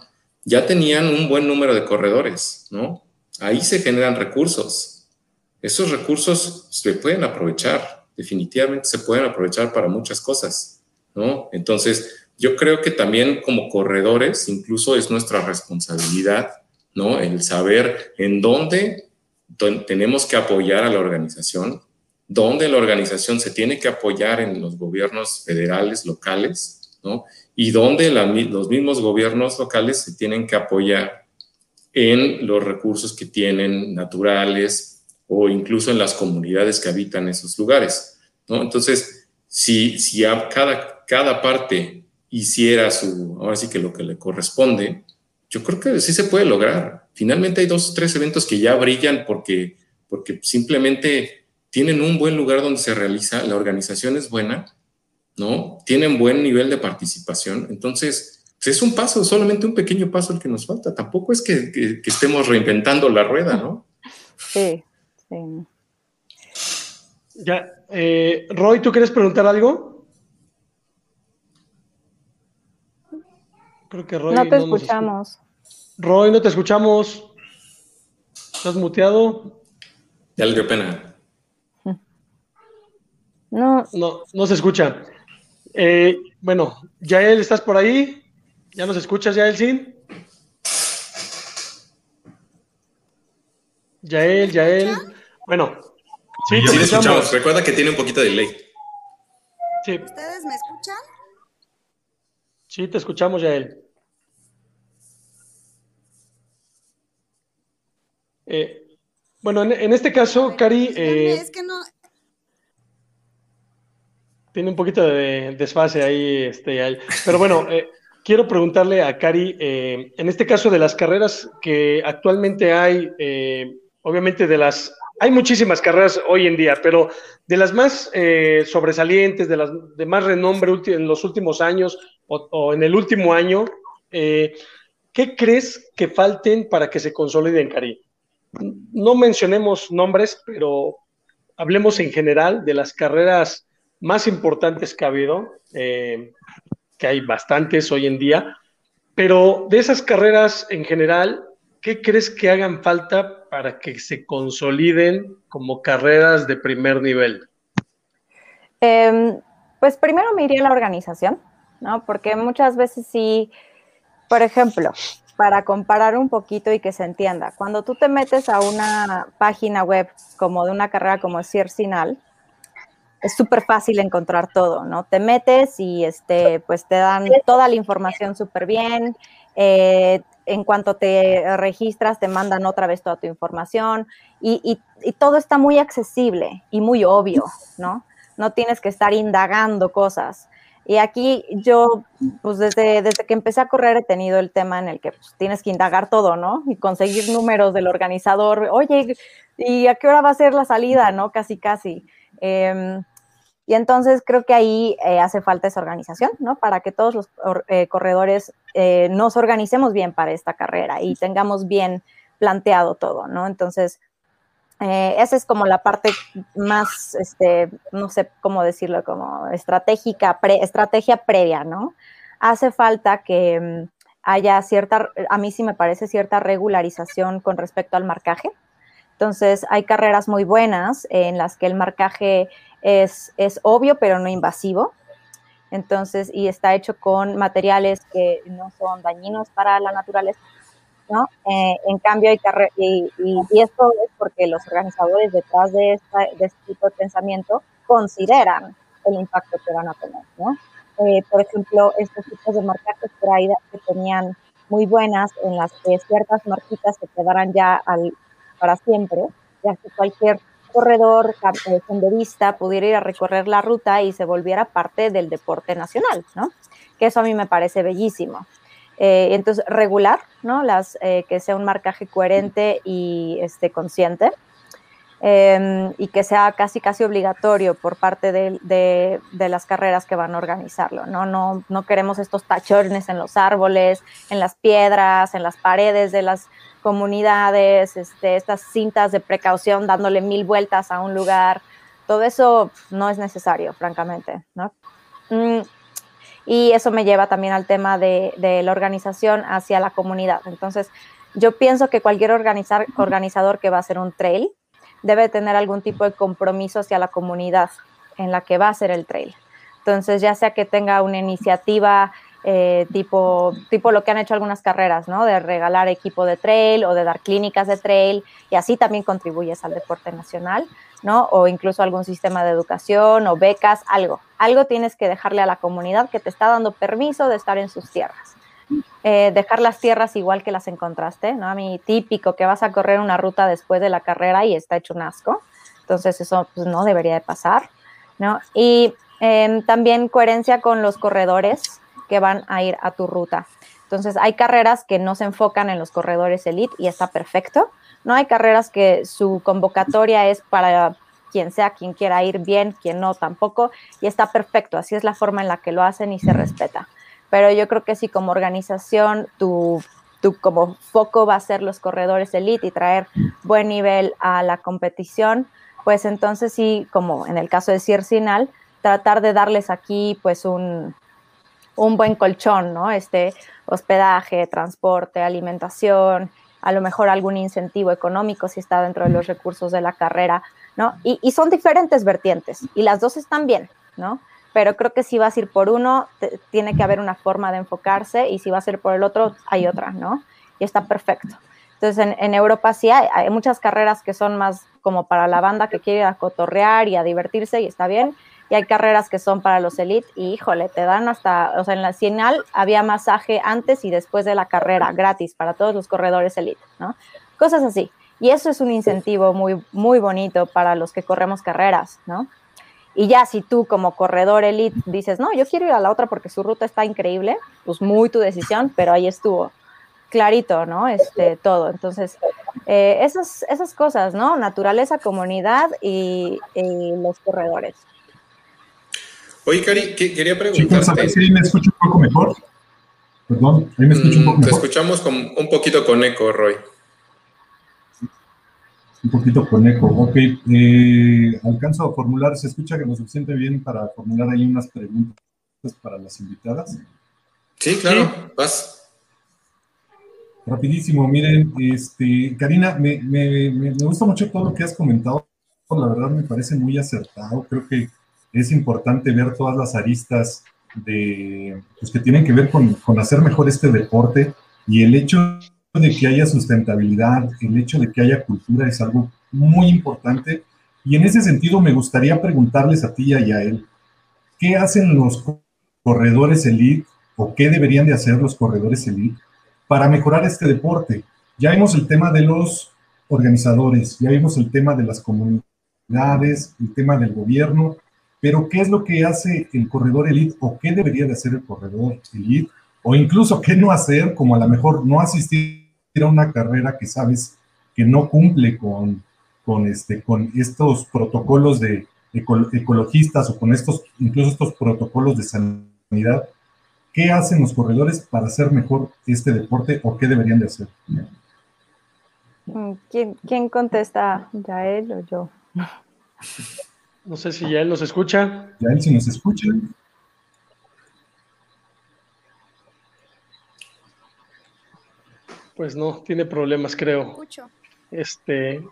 ya tenían un buen número de corredores, ¿no? Ahí se generan recursos. Esos recursos se pueden aprovechar, definitivamente se pueden aprovechar para muchas cosas, ¿no? Entonces, yo creo que también como corredores, incluso es nuestra responsabilidad, ¿no? El saber en dónde tenemos que apoyar a la organización, donde la organización se tiene que apoyar en los gobiernos federales, locales, ¿no? Y donde los mismos gobiernos locales se tienen que apoyar en los recursos que tienen naturales o incluso en las comunidades que habitan esos lugares, ¿no? Entonces, si, si cada, cada parte hiciera su, ahora sí que lo que le corresponde, yo creo que sí se puede lograr. Finalmente hay dos o tres eventos que ya brillan porque, porque simplemente tienen un buen lugar donde se realiza, la organización es buena, ¿no? Tienen buen nivel de participación. Entonces, pues, es un paso, solamente un pequeño paso el que nos falta. Tampoco es que, estemos reinventando la rueda, ¿no? Sí, sí. Ya, eh, Roy, ¿tú quieres preguntar algo? Creo que Roy. No te escuchamos. Roy, no te escuchamos. ¿Estás muteado? Ya le dio pena. No. No, se escucha. Eh, bueno, Yael, ¿estás por ahí? ¿Ya nos escuchas, Yael, sí? Yael, Yael. Bueno, sí, sí, escuchamos. Recuerda que tiene un poquito de delay. Sí. ¿Ustedes me escuchan? Sí, te escuchamos, Yael. Eh, bueno, en, este caso, Cari. Eh, es que no, tiene un poquito de desfase ahí, este, pero bueno, eh, quiero preguntarle a Cari, eh, en este caso de las carreras que actualmente hay, obviamente de las, hay muchísimas carreras hoy en día, pero de las más sobresalientes, de las de más renombre en los últimos años o, en el último año, ¿qué crees que falten para que se consoliden, Cari? No mencionemos nombres, pero hablemos en general de las carreras más importantes que ha habido, eh, que hay bastantes hoy en día, pero de esas carreras en general, ¿qué crees que hagan falta para que se consoliden como carreras de primer nivel? Em, pues primero me iría a la organización, ¿no? Porque muchas veces sí, por ejemplo, para comparar un poquito y que se entienda, cuando tú te metes a una página web como de una carrera como Ciercinal, es súper fácil encontrar todo, ¿no? Te metes y este, pues te dan toda la información súper bien. Eh, en cuanto te registras, te mandan otra vez toda tu información y, todo está muy accesible y muy obvio, ¿no? No tienes que estar indagando cosas. Y aquí yo, pues desde, desde que empecé a correr he tenido el tema en el que pues, tienes que indagar todo, ¿no? Y conseguir números del organizador. Oye, ¿y a qué hora va a ser la salida, no? Casi, casi. Em, y entonces creo que ahí eh, hace falta esa organización, ¿no? Para que todos los eh, corredores eh, nos organicemos bien para esta carrera y tengamos bien planteado todo, ¿no? Entonces, esa es como la parte más, este, no sé cómo decirlo, como estratégica, estrategia previa, ¿no? Hace falta que mm, haya cierta, a mí sí me parece cierta regularización con respecto al marcaje. Entonces, hay carreras muy buenas en las que el marcaje es, obvio, pero no invasivo. Entonces, y está hecho con materiales que no son dañinos para la naturaleza, ¿no? Eh, en cambio, hay y, y, esto es porque los organizadores detrás de, este tipo de pensamiento consideran el impacto que van a tener, ¿no? Eh, por ejemplo, estos tipos de traídas que tenían muy buenas, en las que ciertas marquitas se quedaran ya al, para siempre, ya que cualquier corredor eh, senderista pudiera ir a recorrer la ruta y se volviera parte del deporte nacional, ¿no? Que eso a mí me parece bellísimo. Eh, entonces, regular, ¿no? Las, eh, que sea un marcaje coherente y este, consciente. Em, y que sea casi casi obligatorio por parte de, de, las carreras que van a organizarlo. ¿no? No, no queremos estos tachones en los árboles, en las piedras, en las paredes de las comunidades, este, estas cintas de precaución dándole mil vueltas a un lugar, todo eso no es necesario, francamente, ¿no? Mm, y eso me lleva también al tema de, la organización hacia la comunidad. Entonces, yo pienso que cualquier organizar, organizador que va a hacer un trail debe tener algún tipo de compromiso hacia la comunidad en la que va a hacer el trail. Entonces, ya sea que tenga una iniciativa eh, tipo, tipo lo que han hecho algunas carreras, ¿no? De regalar equipo de trail o de dar clínicas de trail y así también contribuyes al deporte nacional, ¿no? O incluso algún sistema de educación o becas, algo. Algo tienes que dejarle a la comunidad que te está dando permiso de estar en sus tierras. Eh, dejar las tierras igual que las encontraste, ¿no? A mí típico que vas a correr una ruta después de la carrera y está hecho un asco. Entonces eso pues, no debería de pasar, ¿no? Y em, también coherencia con los corredores, que van a ir a tu ruta. Entonces, hay carreras que no se enfocan en los corredores elite y está perfecto. No hay carreras que su convocatoria es para quien sea, quien quiera ir bien, quien no tampoco, y está perfecto. Así es la forma en la que lo hacen y se respeta. Pero yo creo que si como organización tu, tu como foco va a ser los corredores elite y traer buen nivel a la competición, pues entonces sí, como en el caso de Ciercinal, tratar de darles aquí pues un, un buen colchón, ¿no? Este hospedaje, transporte, alimentación, a lo mejor algún incentivo económico si está dentro de los recursos de la carrera, ¿no? Y, son diferentes vertientes y las dos están bien, ¿no? Pero creo que si vas a ir por uno, tiene que haber una forma de enfocarse y si vas a ir por el otro, hay otra, ¿no? Y está perfecto. Entonces, en, Europa sí hay, muchas carreras que son más como para la banda que quiere a y a divertirse y está bien y hay carreras que son para los elite y híjole, te dan hasta, o sea, en la final había masaje antes y después de la carrera, gratis para todos los corredores elite, ¿no? Cosas así. Y eso es un incentivo muy, muy bonito para los que corremos carreras, ¿no? Y ya si tú como corredor elite dices, no, yo quiero ir a la otra porque su ruta está increíble, pues muy tu decisión, pero ahí estuvo clarito, ¿no? Este, todo. Entonces, eh, esas, esas cosas, ¿no? Naturaleza, comunidad y los corredores. Oye, Cari, quería preguntarte. Sí, me escucho un poco mejor. Perdón, ahí me escucho un poco mm, mejor. Te escuchamos con, un poquito con eco, Roy. Un poquito con eco, ok. Eh, alcanzo a formular, ¿se escucha que nos siente bien para formular ahí unas preguntas para las invitadas? Sí, claro, vas. Rapidísimo, miren, este, Karina, me, me, me gusta mucho todo lo que has comentado, la verdad me parece muy acertado, creo que es importante ver todas las aristas de, pues, que tienen que ver con, hacer mejor este deporte y el hecho de que haya sustentabilidad, el hecho de que haya cultura es algo muy importante. Y en ese sentido me gustaría preguntarles a ti y a él, ¿qué hacen los corredores elite o qué deberían de hacer los corredores elite para mejorar este deporte. Ya vimos el tema de los organizadores, ya vimos el tema de las comunidades, el tema del gobierno, pero ¿qué es lo que hace el corredor elite o qué debería de hacer el corredor elite? O incluso qué no hacer, como a lo mejor no asistir a una carrera que sabes que no cumple con, con, este, con estos protocolos de ecologistas o con estos, incluso estos protocolos de sanidad. ¿Qué hacen los corredores para hacer mejor este deporte o qué deberían de hacer? Mm, ¿Quién, quién contesta? ¿Yael o yo? *laughs* No sé si Yael nos escucha. Yael, si nos escucha. Pues no, tiene problemas, creo. Escucho. Este.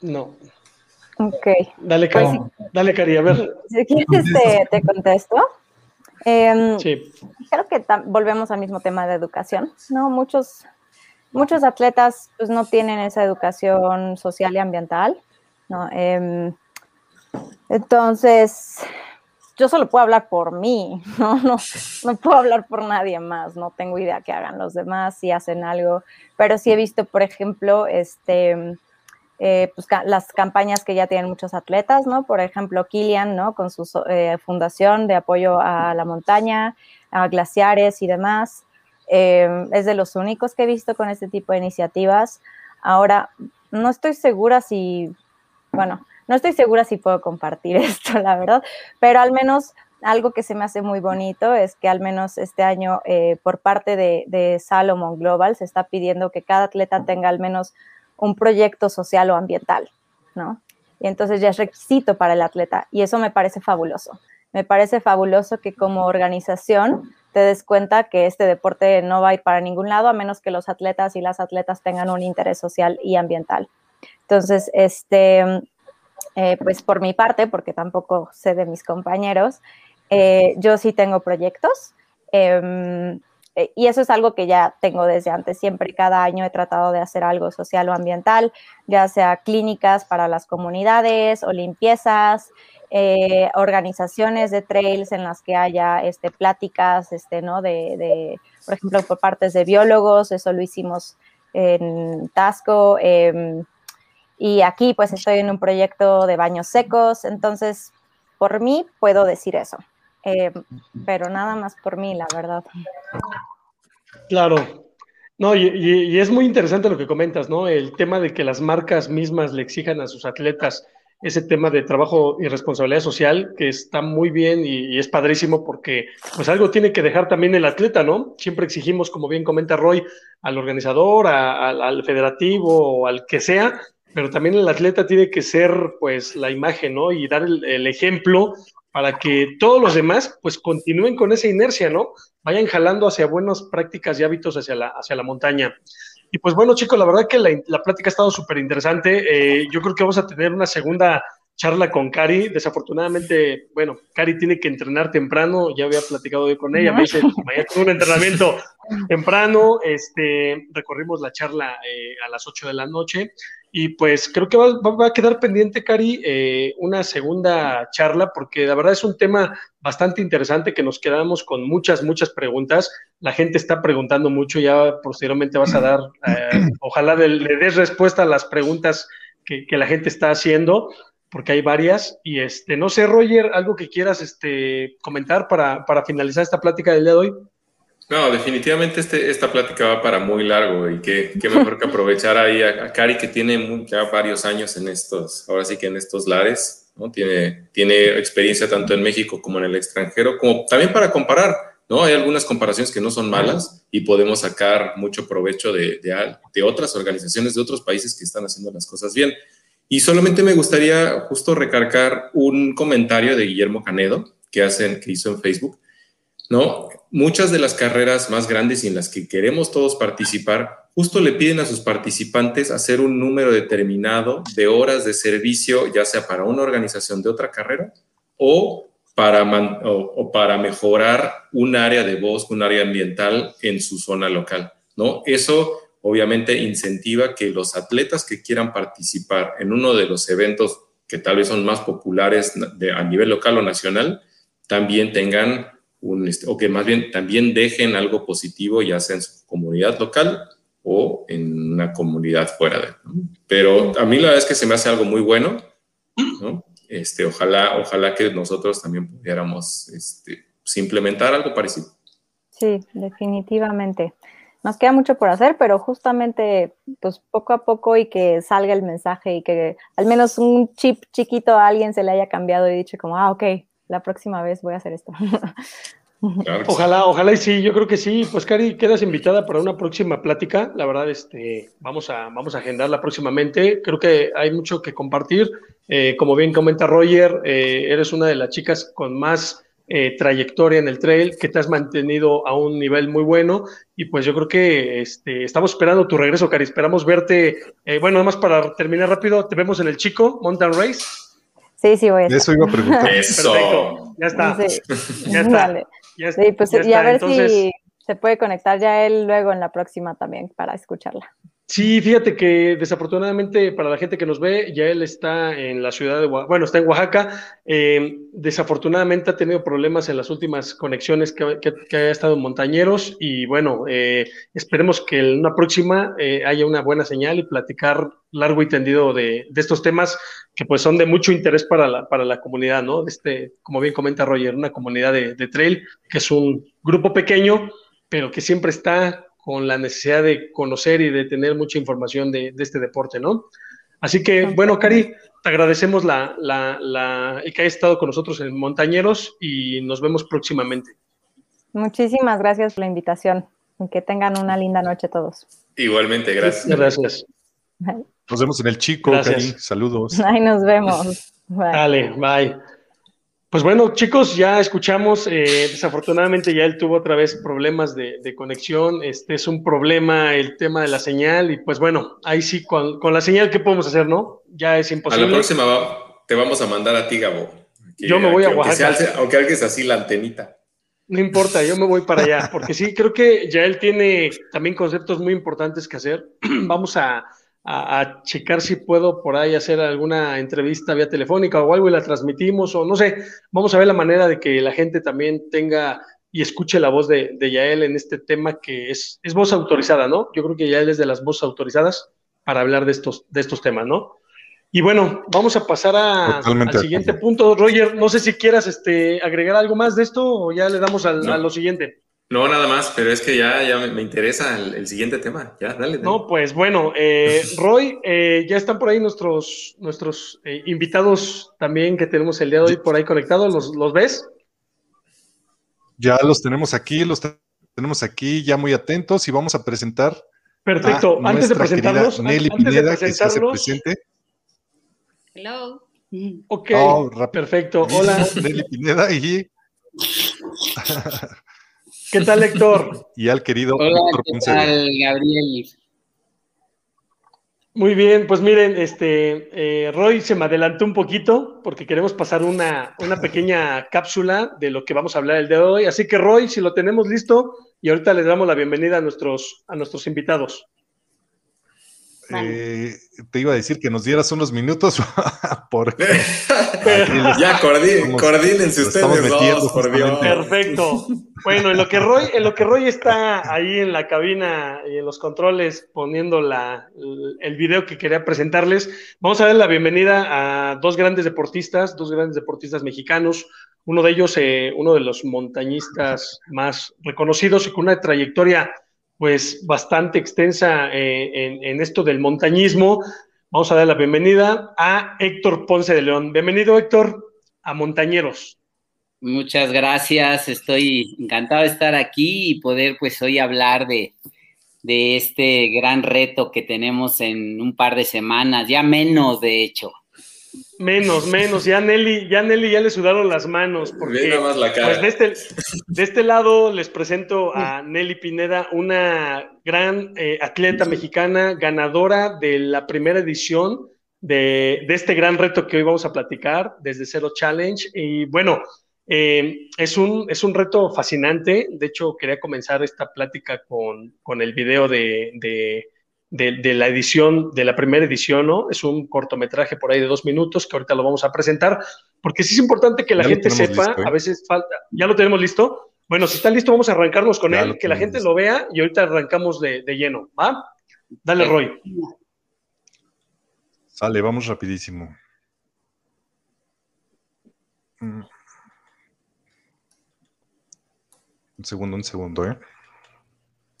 No. Ok. Dale, Cari. Pues, dale, Cari, a ver. Si quieres, te, te contesto. Em, sí. Creo que volvemos al mismo tema de educación, ¿no? Muchos, muchos atletas pues, no tienen esa educación social y ambiental, ¿no? Em, entonces, yo solo puedo hablar por mí, *laughs* ¿no? ¿no? No puedo hablar por nadie más, no tengo idea qué hagan los demás, si hacen algo, pero sí he visto, por ejemplo, este eh, pues, las campañas que ya tienen muchos atletas, ¿no? Por ejemplo, Kilian, ¿no? Con su eh, fundación de apoyo a la montaña, a glaciares y demás. Em, es de los únicos que he visto con este tipo de iniciativas. Ahora, no estoy segura si, bueno, no estoy segura si puedo compartir *laughs* esto, la verdad, pero al menos algo que se me hace muy bonito es que al menos este año eh, por parte de, de Salomon Global se está pidiendo que cada atleta tenga al menos un proyecto social o ambiental, ¿no? Y entonces ya es requisito para el atleta y eso me parece fabuloso. Me parece fabuloso que como organización te des cuenta que este deporte no va a ir para ningún lado a menos que los atletas y las atletas tengan un interés social y ambiental. Entonces, este, eh, pues por mi parte, porque tampoco sé de mis compañeros, eh, yo sí tengo proyectos. Em, eh, y eso es algo que ya tengo desde antes. Siempre, cada año he tratado de hacer algo social o ambiental, ya sea clínicas para las comunidades o limpiezas, eh, organizaciones de trails en las que haya este, pláticas, este, ¿no? De, por ejemplo, por partes de biólogos, eso lo hicimos en Tasco. Em, y aquí pues estoy en un proyecto de baños secos, entonces por mí puedo decir eso. Eh, pero nada más por mí, la verdad. Claro. No, y, es muy interesante lo que comentas, ¿no? El tema de que las marcas mismas le exijan a sus atletas ese tema de trabajo y responsabilidad social, que está muy bien y, es padrísimo porque pues algo tiene que dejar también el atleta, ¿no? Siempre exigimos, como bien comenta Roy, al organizador, al federativo o al que sea, pero también el atleta tiene que ser pues la imagen, ¿no? Y dar el ejemplo para que todos los demás pues continúen con esa inercia, ¿no? Vayan jalando hacia buenas prácticas y hábitos hacia la, hacia la montaña. Y pues bueno, chicos, la verdad que la, la plática ha estado súper interesante. Eh, yo creo que vamos a tener una segunda charla con Cari. Desafortunadamente, bueno, Cari tiene que entrenar temprano, ya había platicado hoy con ella, me dice, mañana tengo un entrenamiento *laughs* temprano, este, recorrimos la charla eh, a las 8 de la noche y pues creo que va, a quedar pendiente, Cari, eh, una segunda charla, porque la verdad es un tema bastante interesante que nos quedamos con muchas, muchas preguntas. La gente está preguntando mucho, ya posteriormente vas a dar, eh, *clears throat* ojalá le, des respuesta a las preguntas que, que, la gente está haciendo, porque hay varias. Y este, no sé, Roger, algo que quieras este, comentar para, para finalizar esta plática del día de hoy. No, definitivamente este, esta plática va para muy largo y qué, mejor que aprovechar ahí a, Cari que tiene ya varios años en estos, ahora sí que en estos lares, ¿no? Tiene, tiene experiencia tanto en México como en el extranjero, como también para comparar, ¿no? Hay algunas comparaciones que no son malas y podemos sacar mucho provecho de, de, de otras organizaciones de otros países que están haciendo las cosas bien. Y solamente me gustaría justo recargar un comentario de Guillermo Canedo que, hacen, que hizo en Facebook, ¿no? Muchas de las carreras más grandes y en las que queremos todos participar, justo le piden a sus participantes hacer un número determinado de horas de servicio, ya sea para una organización de otra carrera o para, o, para mejorar un área de bosque, un área ambiental en su zona local, ¿no? Eso obviamente incentiva que los atletas que quieran participar en uno de los eventos que tal vez son más populares a nivel local o nacional, también tengan un, este, o que más bien también dejen algo positivo, ya sea en su comunidad local o en una comunidad fuera de. Pero a mí la verdad es que se me hace algo muy bueno, ¿no? Este, ojalá, ojalá que nosotros también pudiéramos este, implementar algo parecido. Sí, definitivamente. Nos queda mucho por hacer, pero justamente, pues poco a poco y que salga el mensaje y que al menos un chip chiquito a alguien se le haya cambiado y dicho como, ah, ok, la próxima vez voy a hacer esto. *laughs* Ojalá, ojalá y sí, yo creo que sí. Pues Cari, quedas invitada para una próxima plática. La verdad, este, vamos a, vamos a agendarla próximamente. Creo que hay mucho que compartir. Eh, como bien comenta Roger, eh, eres una de las chicas con más eh, trayectoria en el trail, que te has mantenido a un nivel muy bueno. Y pues yo creo que este, estamos esperando tu regreso, Cari. Esperamos verte. bueno, nada más para terminar rápido, te vemos en el Chico Mountain Race. Sí, sí, voy a estar. Eso iba a preguntar. Eso. Perfecto, ya está. Ya está. Ya sí, pues y a ver si se puede conectar ya él luego en la próxima también para escucharla. Sí, fíjate que desafortunadamente para la gente que nos ve, ya él está en la ciudad de Oaxaca, bueno, está en Oaxaca. Eh, desafortunadamente ha tenido problemas en las últimas conexiones que, que, ha estado en Montañeros y bueno, eh, esperemos que en una próxima eh, haya una buena señal y platicar largo y tendido de, de, estos temas que pues son de mucho interés para la, para la comunidad, ¿no? Este, como bien comenta Roger, una comunidad de, de trail que es un grupo pequeño, pero que siempre está con la necesidad de conocer y de tener mucha información de, este deporte, ¿no? Así que, bueno, Cari, te agradecemos la, la, que hayas estado con nosotros en Montañeros y nos vemos próximamente. Muchísimas gracias por la invitación y que tengan una linda noche todos. Igualmente, gracias. Gracias. Nos vemos en el Chico, Cari. Saludos. Ahí nos vemos. Dale, bye. Pues bueno, chicos, ya escuchamos. Eh, desafortunadamente ya él tuvo otra vez problemas de, conexión. Este es un problema el tema de la señal. Y pues bueno, ahí sí, con, la señal, ¿qué podemos hacer, no? Ya es imposible. A la próxima te vamos a mandar a ti, Gabo. yo me voy a Oaxaca. Aunque, aunque alguien así la antenita. No importa, yo me voy para allá, porque sí, creo que ya él tiene también conceptos muy importantes que hacer. *clears throat* Vamos a, a, checar si puedo por ahí hacer alguna entrevista vía telefónica o algo y la transmitimos o no sé, vamos a ver la manera de que la gente también tenga y escuche la voz de, de Yael en este tema que es, es voz autorizada, ¿no? Yo creo que Yael es de las voces autorizadas para hablar de estos, de estos temas, ¿no? Y bueno, vamos a pasar a, al siguiente punto. Roger, no sé si quieras este, agregar algo más de esto o ya le damos al, a lo siguiente. No, nada más, pero es que ya, ya me, interesa el, siguiente tema. Ya, dale. No, pues bueno, eh, Roy, eh, ya están por ahí nuestros, nuestros eh, invitados también que tenemos el día de hoy por ahí conectados. ¿Los, ¿Los ves? Ya los tenemos aquí, los tenemos aquí ya muy atentos y vamos a presentar. Perfecto, antes de presentarlos, Nelly Pineda, que se hace presente. Hello. Ok, oh, perfecto. Hola. Nelly Pineda y *laughs* ¿Qué tal, Héctor? *laughs* y al querido Hola, ¿qué tal, Gabriel? Muy bien, pues miren, este eh, Roy se me adelantó un poquito porque queremos pasar una, una, pequeña *laughs* cápsula de lo que vamos a hablar el día de hoy. Así que Roy, si lo tenemos listo, y ahorita les damos la bienvenida a nuestros, a nuestros invitados. Eh, te iba a decir que nos dieras unos minutos *laughs* porque *laughs* ya coordínense ustedes dos, por Dios. Perfecto. Bueno, en lo que Roy, en lo que Roy está ahí en la cabina y en los controles poniendo la, el video que quería presentarles, vamos a dar la bienvenida a dos grandes deportistas, dos grandes deportistas mexicanos. Uno de ellos, eh, uno de los montañistas más reconocidos y con una trayectoria pues bastante extensa eh, en, esto del montañismo. Vamos a dar la bienvenida a Héctor Ponce de León. Bienvenido, Héctor, a Montañeros. Muchas gracias, estoy encantado de estar aquí y poder pues hoy hablar de, de este gran reto que tenemos en un par de semanas, ya menos de hecho. Menos, menos. Ya Nelly, ya Nelly ya le sudaron las manos. Porque, la cara. Pues de, este, *laughs* de este lado les presento a Nelly Pineda, una gran eh, atleta mexicana, ganadora de la primera edición de, de, este gran reto que hoy vamos a platicar, desde Cero Challenge. Y bueno, eh, es, un, es un reto fascinante. De hecho, quería comenzar esta plática con, con el video de, de de, la edición, de la primera edición, ¿no? Es un cortometraje por ahí de dos minutos que ahorita lo vamos a presentar, porque sí es importante que la gente sepa, ¿eh? a veces falta, ¿ya lo tenemos listo? Bueno, si está listo, vamos a arrancarnos con él, que la gente lo vea y ahorita arrancamos de, lleno, ¿va? Dale, Roy. Sale, vamos rapidísimo. Mm. Un segundo, un segundo, ¿eh?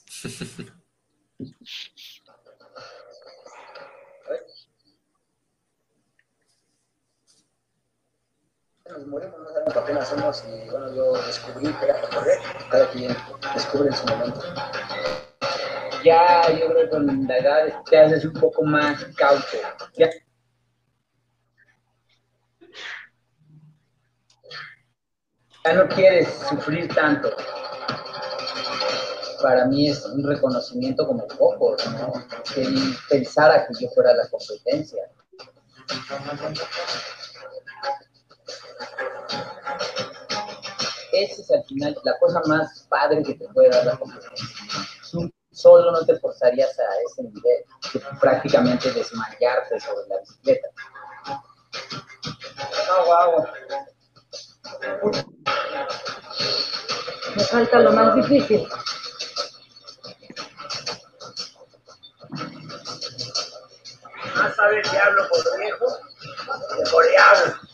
*laughs* nos morimos, no sabemos apenas somos y bueno, yo descubrí que era correr, cada quien descubre en su momento. Ya, yo creo que con la edad te haces un poco más cauto. Ya. ya no quieres sufrir tanto. Para mí es un reconocimiento como poco, ¿no? Que pensara que yo fuera la competencia. Esa es al final la cosa más padre que te puede dar la competencia. solo no te forzarías a ese nivel, que prácticamente desmayarte sobre la bicicleta. Agua, agua. Me falta lo más difícil. Más sabe el diablo por viejo que por diablo.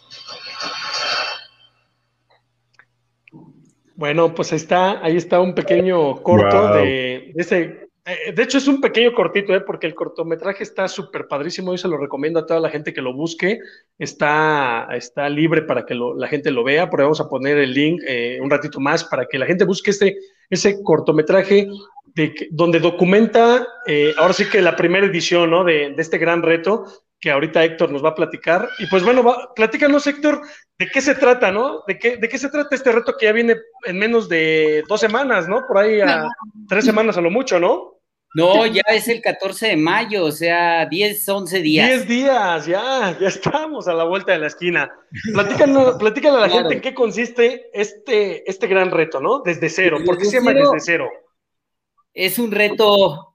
Bueno, pues ahí está, ahí está un pequeño corto de, ese. Eh, de hecho, es un pequeño cortito, ¿eh? porque el cortometraje está súper padrísimo. Yo se lo recomiendo a toda la gente que lo busque. Está, está libre para que la gente lo vea. Pero vamos a poner el link eh, un ratito más para que la gente busque este, ese cortometraje de, donde documenta, eh, ahora sí que la primera edición ¿no? de, de este gran reto que ahorita Héctor nos va a platicar. Y pues bueno, platícanos, Héctor, de qué se trata, ¿no? ¿De qué, ¿De qué se trata este reto que ya viene en menos de dos semanas, ¿no? Por ahí a tres semanas a lo mucho, ¿no? No, ya es el 14 de mayo, o sea, 10, 11 días. 10 días, ya, ya estamos a la vuelta de la esquina. Platícanos, *laughs* platícale a la gente en qué consiste este, este gran reto, ¿no? Desde cero. ¿Por qué se llama desde cero? Es un reto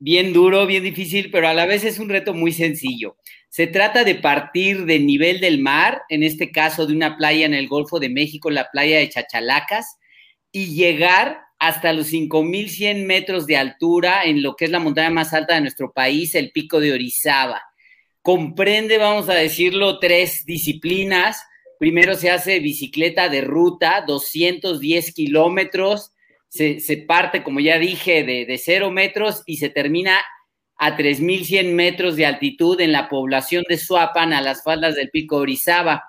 bien duro, bien difícil, pero a la vez es un reto muy sencillo. Se trata de partir del nivel del mar, en este caso de una playa en el Golfo de México, la playa de Chachalacas, y llegar hasta los 5.100 metros de altura en lo que es la montaña más alta de nuestro país, el pico de Orizaba. Comprende, vamos a decirlo, tres disciplinas. Primero se hace bicicleta de ruta, 210 kilómetros, se, parte, como ya dije, de, de cero metros y se termina a 3.100 metros de altitud en la población de Suapan, a las faldas del pico Orizaba.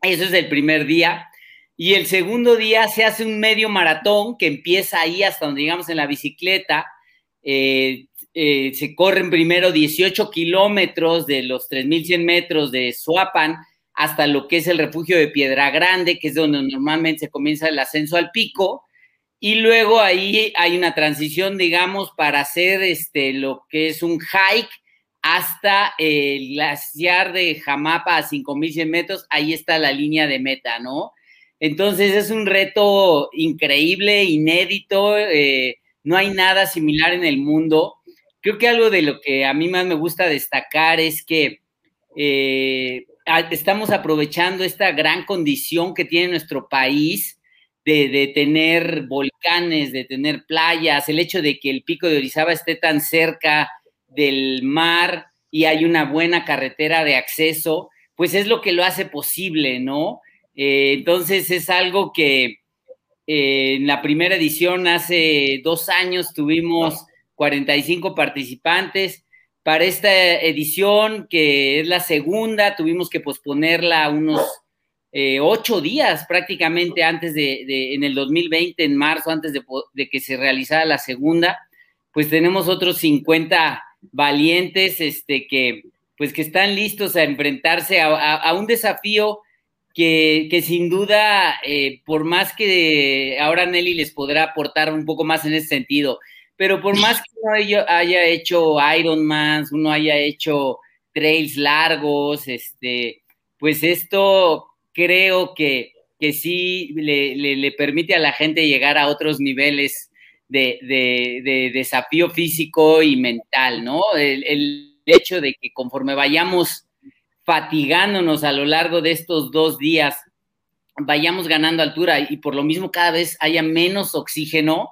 Eso es el primer día. Y el segundo día se hace un medio maratón que empieza ahí hasta donde llegamos en la bicicleta. Eh, eh, se corren primero 18 kilómetros de los 3.100 metros de Suapan hasta lo que es el refugio de Piedra Grande, que es donde normalmente se comienza el ascenso al pico. Y luego ahí hay una transición, digamos, para hacer este, lo que es un hike hasta el glaciar de Jamapa a 5100 metros. Ahí está la línea de meta, ¿no? Entonces es un reto increíble, inédito. Eh, no hay nada similar en el mundo. Creo que algo de lo que a mí más me gusta destacar es que eh, estamos aprovechando esta gran condición que tiene nuestro país de, tener volcanes, de tener playas, el hecho de que el pico de Orizaba esté tan cerca del mar y hay una buena carretera de acceso, pues es lo que lo hace posible, ¿no? Eh, entonces es algo que eh, en la primera edición hace dos años tuvimos 45 participantes. Para esta edición, que es la segunda, tuvimos que posponerla unos eh, ocho días prácticamente antes de, en el 2020, en marzo, antes de, que se realizara la segunda, pues tenemos otros 50 valientes este, que, pues que están listos a enfrentarse a, un desafío que, sin duda, eh, por más que ahora Nelly les podrá aportar un poco más en ese sentido, pero por más que uno haya hecho Ironman, uno haya hecho trails largos, este, pues esto creo que, que sí le, permite a la gente llegar a otros niveles de, desafío físico y mental, ¿no? El, el, hecho de que conforme vayamos fatigándonos a lo largo de estos dos días, vayamos ganando altura y por lo mismo cada vez haya menos oxígeno,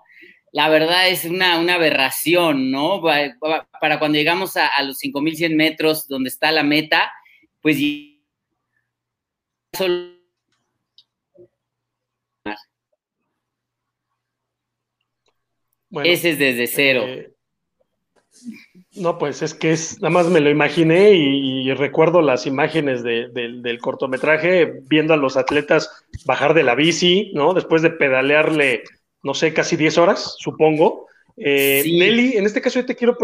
la verdad es una, una aberración, ¿no? Para cuando llegamos a, a los 5.100 metros, donde está la meta, pues Ese es desde cero. Eh, no, pues es que es, nada más me lo imaginé y, recuerdo las imágenes del cortometraje viendo a los atletas bajar de la bici, ¿no? Después de pedalearle, no sé, casi 10 horas, supongo. Eh, Nelly, en este caso yo te quiero,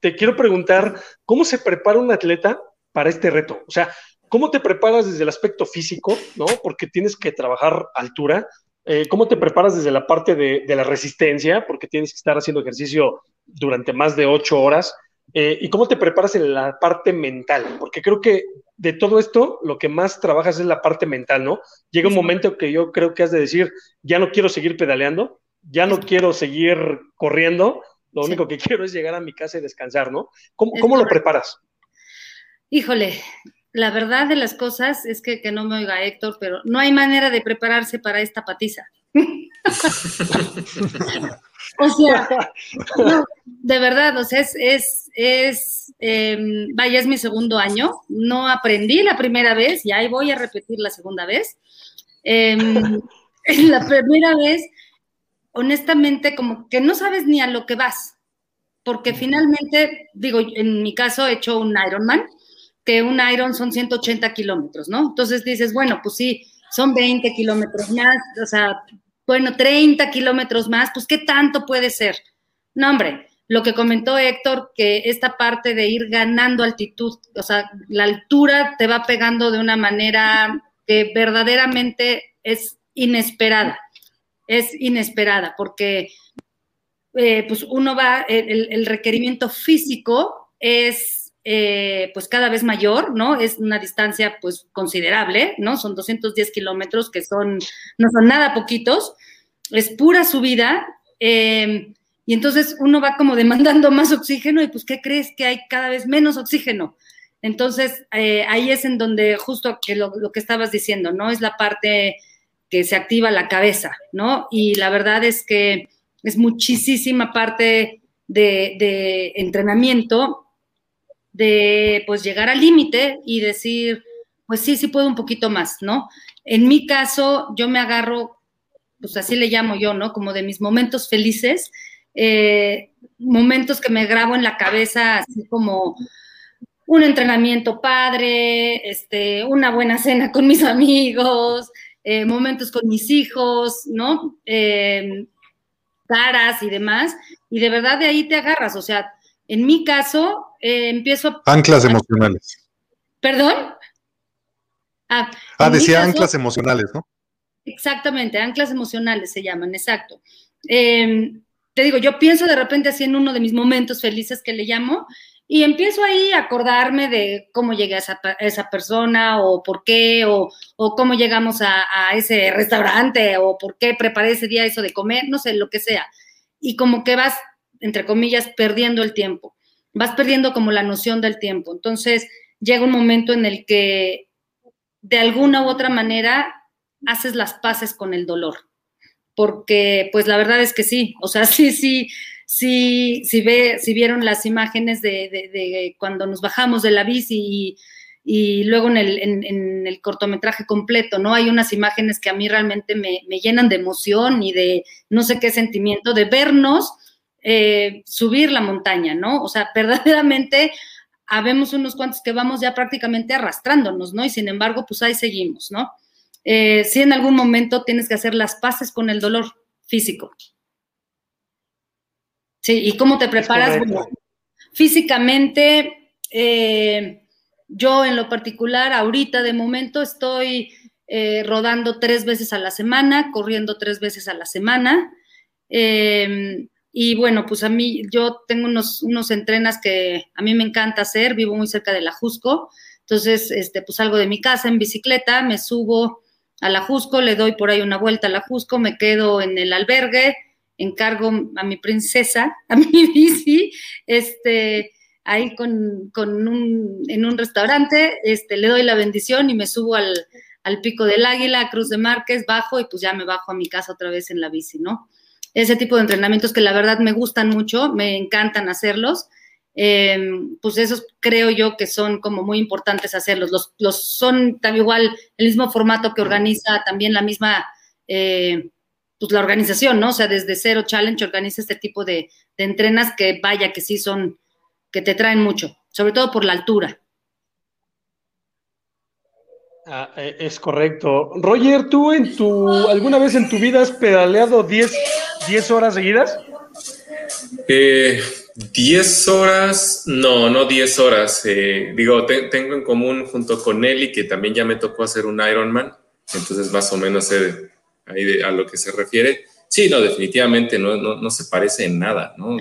te quiero preguntar, ¿cómo se prepara un atleta para este reto? O sea, ¿cómo te preparas desde el aspecto físico, ¿no? Porque tienes que trabajar altura, eh, ¿Cómo te preparas desde la parte de, la resistencia? Porque tienes que estar haciendo ejercicio durante más de ocho horas. Eh, ¿Y cómo te preparas en la parte mental? Porque creo que de todo esto, lo que más trabajas es la parte mental, ¿no? Llega un momento que yo creo que has de decir, ya no quiero seguir pedaleando, ya no quiero seguir corriendo, lo único que *laughs* quiero es llegar a mi casa y descansar, ¿no? ¿Cómo, lo preparas? Híjole, la verdad de las cosas es que, que no me oiga Héctor, pero no hay manera de prepararse para esta patiza. *laughs* o sea, de verdad, o sea, es, es, es em, vaya, es mi segundo año, no aprendí la primera vez y ahí voy a repetir la segunda vez. Em, *laughs* la primera vez, honestamente, como que no sabes ni a lo que vas, porque finalmente, digo, en mi caso he hecho un Ironman, que un Iron son 180 kilómetros, ¿no? Entonces dices, bueno, pues sí, son 20 kilómetros más, o sea, bueno, 30 kilómetros más, pues ¿qué tanto puede ser? No, hombre, lo que comentó Héctor, que esta parte de ir ganando altitud, o sea, la altura te va pegando de una manera que verdaderamente es inesperada, es inesperada, porque eh, pues uno va, el, el requerimiento físico es eh, pues cada vez mayor, ¿no? Es una distancia pues considerable, ¿no? Son 210 kilómetros que son, no son nada poquitos, es pura subida, em, y entonces uno va como demandando *laughs* más oxígeno y pues ¿qué crees? Que hay cada vez menos oxígeno. Entonces eh, ahí es en donde justo que lo, que estabas diciendo, ¿no? Es la parte que se activa la cabeza, ¿no? Y la verdad es que es muchísima parte de, de entrenamiento de pues llegar al límite y decir, pues sí, sí puedo un poquito más, ¿no? En mi caso, yo me agarro, pues así le llamo yo, ¿no? Como de mis momentos felices, eh, momentos que me grabo en la cabeza, así como un entrenamiento padre, este, una buena cena con mis amigos, eh, momentos con mis hijos, ¿no? Eh, caras y demás, y de verdad de ahí te agarras, o sea, en mi caso, eh, empiezo a... Anclas emocionales. ¿Perdón? Ah, ah decía anclas emocionales, ¿no? Exactamente, anclas emocionales se llaman, exacto. Em, te digo, yo pienso de repente así en uno de mis momentos felices que le llamo y empiezo ahí a acordarme de cómo llegué a esa, persona o por qué o, cómo llegamos a, a, ese restaurante o por qué preparé ese día eso de comer, no sé, lo que sea. Y como que vas entre comillas, perdiendo el tiempo. Vas perdiendo como la noción del tiempo. Entonces, llega un momento en el que de alguna u otra manera haces las paces con el dolor. Porque, pues la verdad es que sí, o sea, *laughs* sí, sí, sí, sí ve, si vieron las imágenes de, cuando nos bajamos de la bici y, luego en el, cortometraje completo, ¿no? Hay unas imágenes que a mí realmente me, me, llenan de emoción y de no sé qué sentimiento, de vernos eh, subir la montaña, ¿no? O sea, *laughs* verdaderamente habemos unos cuantos que vamos ya prácticamente arrastrándonos, ¿no? Y sin embargo, pues ahí seguimos, ¿no? Eh, si en algún momento tienes que hacer las paces con el dolor físico. Sí, ¿y cómo te preparas? físicamente, eh, yo en lo particular, ahorita de momento estoy rodando tres veces a la semana, corriendo tres veces a la semana. Y bueno, pues a mí, yo tengo unos, unos entrenas que a mí me encanta hacer, vivo muy cerca de la Jusco, entonces, este, pues salgo de mi casa en bicicleta, me subo a la Jusco, le doy por ahí una vuelta a la Jusco, me quedo en el albergue encargo a mi princesa, *laughs* a mi bici, este, ahí con, un, en un restaurante, este, le doy la bendición y me subo al, al Pico del Águila, Cruz de Márquez, bajo y pues ya me bajo a mi casa otra vez en la bici, ¿no? Ese tipo de entrenamientos que la verdad me gustan mucho, me encantan hacerlos. Em, pues esos creo yo que son como muy importantes hacerlos. Los, los son también igual el mismo formato que organiza también la misma, eh, pues la organización, ¿no? O sea, desde Cero Challenge organiza este tipo de, de entrenas que vaya que sí son, que te traen mucho, sobre todo por la altura. Ah, eh, es correcto. Roger, ¿tú en tu alguna vez en tu vida has pedaleado 10, 10 horas seguidas? Eh, 10 horas, no, no 10 horas. Eh, digo, tengo en común junto con Nelly que también ya me tocó hacer un Ironman, entonces más o menos sé ahí a lo que se refiere. Sí, no, definitivamente no, no, no se parece en nada, ¿no?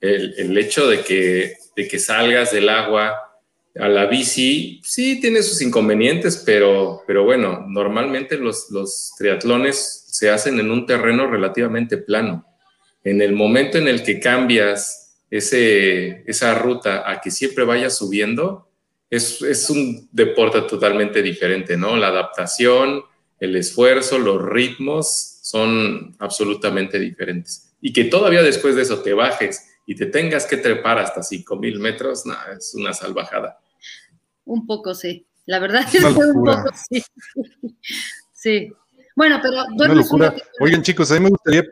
El, el, hecho de que, de que salgas del agua, a la bici sí tiene sus inconvenientes, pero, pero bueno, normalmente los, los triatlones se hacen en un terreno relativamente plano. En el momento en el que cambias ese, esa ruta a que siempre vayas subiendo, es, es un deporte totalmente diferente, ¿no? La adaptación, el esfuerzo, los ritmos son absolutamente diferentes. Y que todavía después de eso te bajes y te tengas que trepar hasta 5.000 metros, es una salvajada. Un poco sí, la verdad es que un poco sí. *laughs* sí. Bueno, pero... Una locura. Oigan chicos, a mí me gustaría...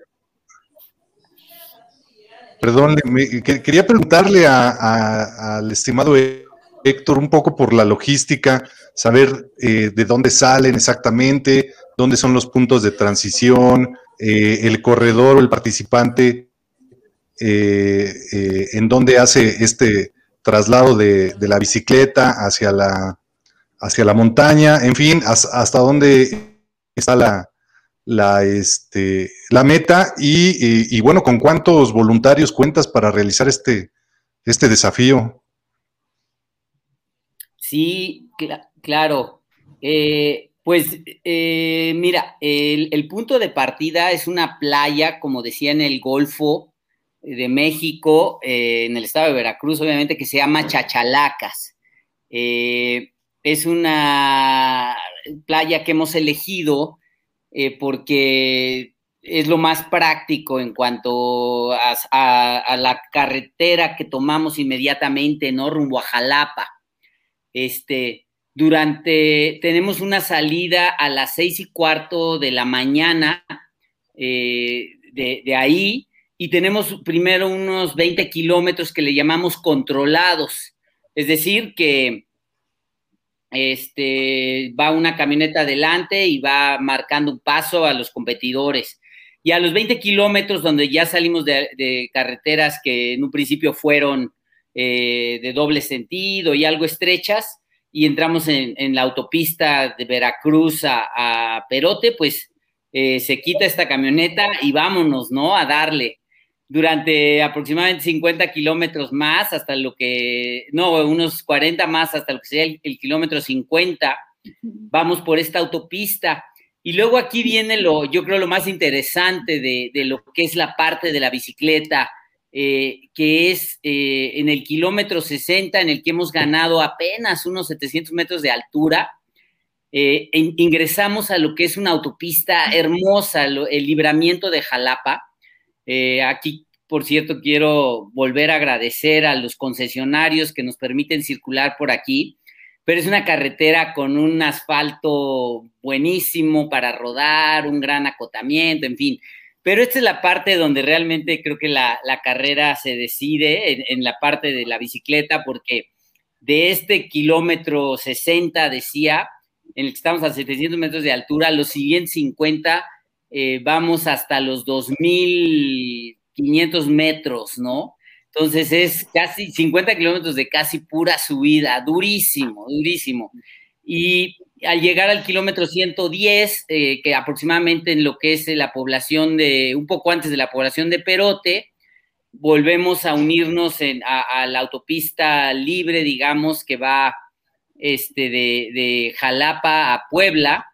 Perdón, quería preguntarle al estimado Héctor un poco por la logística, saber eh, de dónde salen exactamente, dónde son los puntos de transición, eh, el corredor o el participante, eh, en dónde hace este, traslado de, la bicicleta hacia la, hacia la montaña, en fin, hasta, dónde está la, la, este, la meta y, bueno, con cuántos voluntarios cuentas para realizar este, este desafío. Sí, claro. Eh, pues eh, mira, el, el, punto de partida es una playa, como decía en el Golfo, de México, eh, en el estado de Veracruz, obviamente, que se llama Chachalacas. Eh, es una playa que hemos elegido eh, porque es lo más práctico en cuanto a, la carretera que tomamos inmediatamente, ¿no? Rumbo a Jalapa. Este, durante, tenemos una salida a las seis y cuarto de la mañana de, de ahí y tenemos primero unos 20 kilómetros que le llamamos controlados. Es decir, que este, va una camioneta adelante y va marcando un paso a los competidores. Y a los 20 kilómetros, donde ya salimos de, carreteras que en un principio fueron eh, de doble sentido y algo estrechas, y entramos en, la autopista de Veracruz a, Perote, pues eh, se quita esta camioneta y vámonos, ¿no? A darle durante aproximadamente 50 kilómetros más, hasta lo que, no, unos 40 más, hasta lo que sería el, kilómetro 50, vamos por esta autopista. Y luego aquí viene lo, yo creo, lo más interesante de, lo que es la parte de la bicicleta, eh, que es eh, en el kilómetro 60, en el que hemos ganado apenas unos 700 metros de altura. Eh, ingresamos a lo que es una autopista hermosa, el libramiento de Jalapa, eh, aquí, por cierto, quiero volver a agradecer a los concesionarios que nos permiten circular por aquí, pero es una carretera con un asfalto buenísimo para rodar, un gran acotamiento, en fin. Pero esta es la parte donde realmente creo que la, carrera se decide, en, la parte de la bicicleta, porque de este kilómetro 60, decía, en el que estamos a 700 metros de altura, los siguientes 50 eh, vamos hasta los 2.500 metros, ¿no? Entonces es casi 50 kilómetros de casi pura subida, durísimo, durísimo. Y al llegar al kilómetro 110, eh, que aproximadamente en lo que es la población de, un poco antes de la población de Perote, volvemos a unirnos a, la autopista libre, digamos, que va este, de, de Jalapa a Puebla,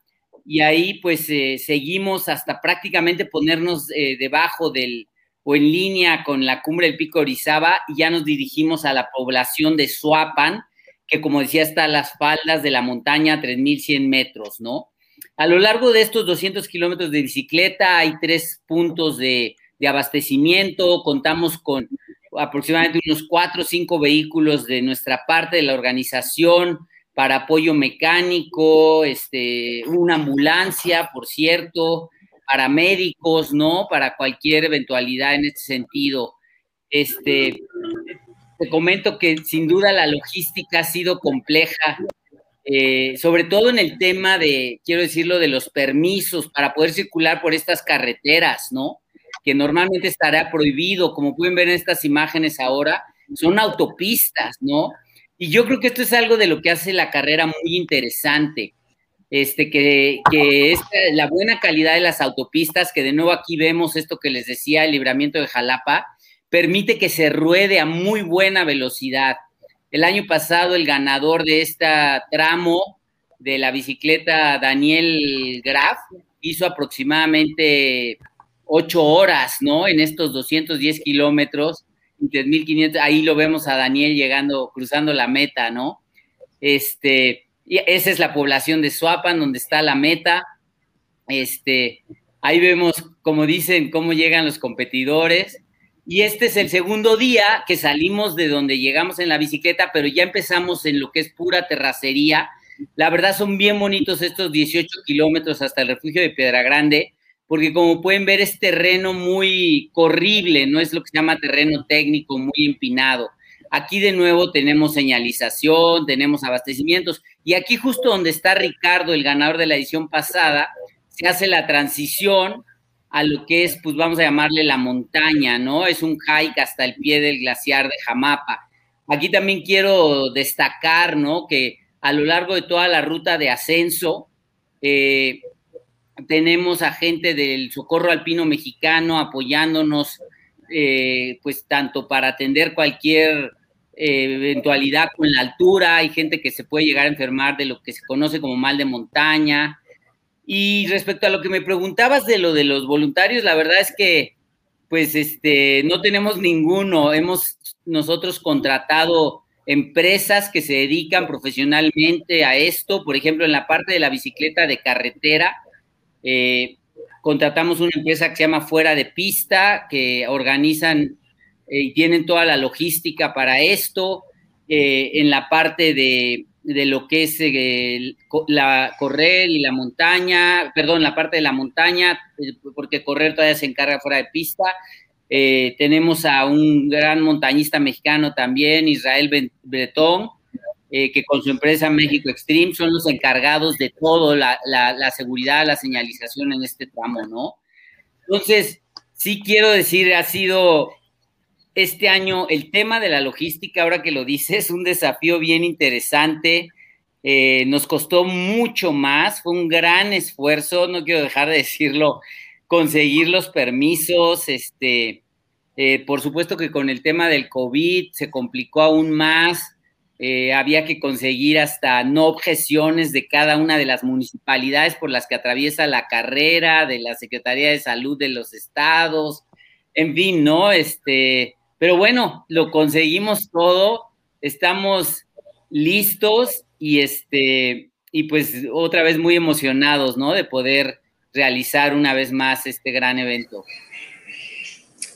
y ahí pues eh, seguimos hasta prácticamente ponernos eh, debajo del o en línea con la cumbre del Pico Orizaba y ya nos dirigimos a la población de Suapan, que como decía está a las faldas de la montaña a 3.100 metros, ¿no? A lo largo de estos 200 kilómetros de bicicleta hay tres puntos de abastecimiento, contamos con aproximadamente unos cuatro o cinco vehículos de nuestra parte de la organización para apoyo mecánico, este, una ambulancia, por cierto, para médicos, ¿no? Para cualquier eventualidad en este sentido. Este, te comento que sin duda la logística ha sido compleja, eh, sobre todo en el tema de, quiero decirlo, de los permisos para poder circular por estas carreteras, ¿no? Que normalmente estará prohibido, como pueden ver en estas imágenes ahora, son autopistas, ¿no? Y yo creo que esto es algo de lo que hace la carrera muy interesante este, que, que es la buena calidad de las autopistas, que de nuevo aquí vemos esto que les decía, el libramiento de Jalapa, permite que se ruede a muy buena velocidad. El año pasado el ganador de este tramo de la bicicleta, Daniel Graf, hizo aproximadamente ocho horas, ¿no? En estos 210 kilómetros, 3.500, ahí lo vemos a Daniel llegando, cruzando la meta, ¿no? Este, y esa es la población de Suapan, donde está la meta. Este, ahí vemos, como dicen, cómo llegan los competidores. Y este es el segundo día que salimos de donde llegamos en la bicicleta, pero ya empezamos en lo que es pura terracería. La verdad son bien bonitos estos 18 kilómetros hasta el refugio de Piedra Grande, porque como pueden ver es terreno muy corrible, no es lo que se llama terreno técnico, muy empinado. Aquí de nuevo tenemos señalización, tenemos abastecimientos y aquí justo donde está Ricardo, el ganador de la edición pasada, se hace la transición a lo que es, pues vamos a llamarle la montaña, ¿no? Es un hike hasta el pie del glaciar de Jamapa. Aquí también quiero destacar, ¿no? Que a lo largo de toda la ruta de ascenso, eh, tenemos a gente del Socorro Alpino Mexicano apoyándonos eh, pues tanto para atender cualquier eh, eventualidad con la altura, hay gente que se puede llegar a enfermar de lo que se conoce como mal de montaña. Y respecto a lo que me preguntabas de lo de los voluntarios, la verdad es que pues este no tenemos ninguno, hemos nosotros contratado empresas que se dedican profesionalmente a esto, por ejemplo, en la parte de la bicicleta de carretera, eh, contratamos una empresa que se llama Fuera de Pista, que organizan eh, y tienen toda la logística para esto. Eh, en la parte de, lo que es eh, la correr y la montaña, perdón, la parte de la montaña, porque correr todavía se encarga fuera de pista. tenemos a un gran montañista mexicano también, Israel Bretón, eh, que con su empresa México Extreme son los encargados de todo, la, la, seguridad, la señalización en este tramo, ¿no? Entonces, sí quiero decir, ha sido este año el tema de la logística, ahora que lo dices, un desafío bien interesante. Eh, nos costó mucho más, fue un gran esfuerzo, no quiero dejar de decirlo, conseguir los permisos, este, eh, por supuesto que con el tema del COVID se complicó aún más, eh, había que conseguir hasta no objeciones de cada una de las municipalidades por las que atraviesa la carrera, de la Secretaría de Salud de los estados, en fin, ¿no? Este, pero bueno, lo conseguimos todo, estamos listos y este, y pues otra vez muy emocionados, ¿no? De poder realizar una vez más este gran evento.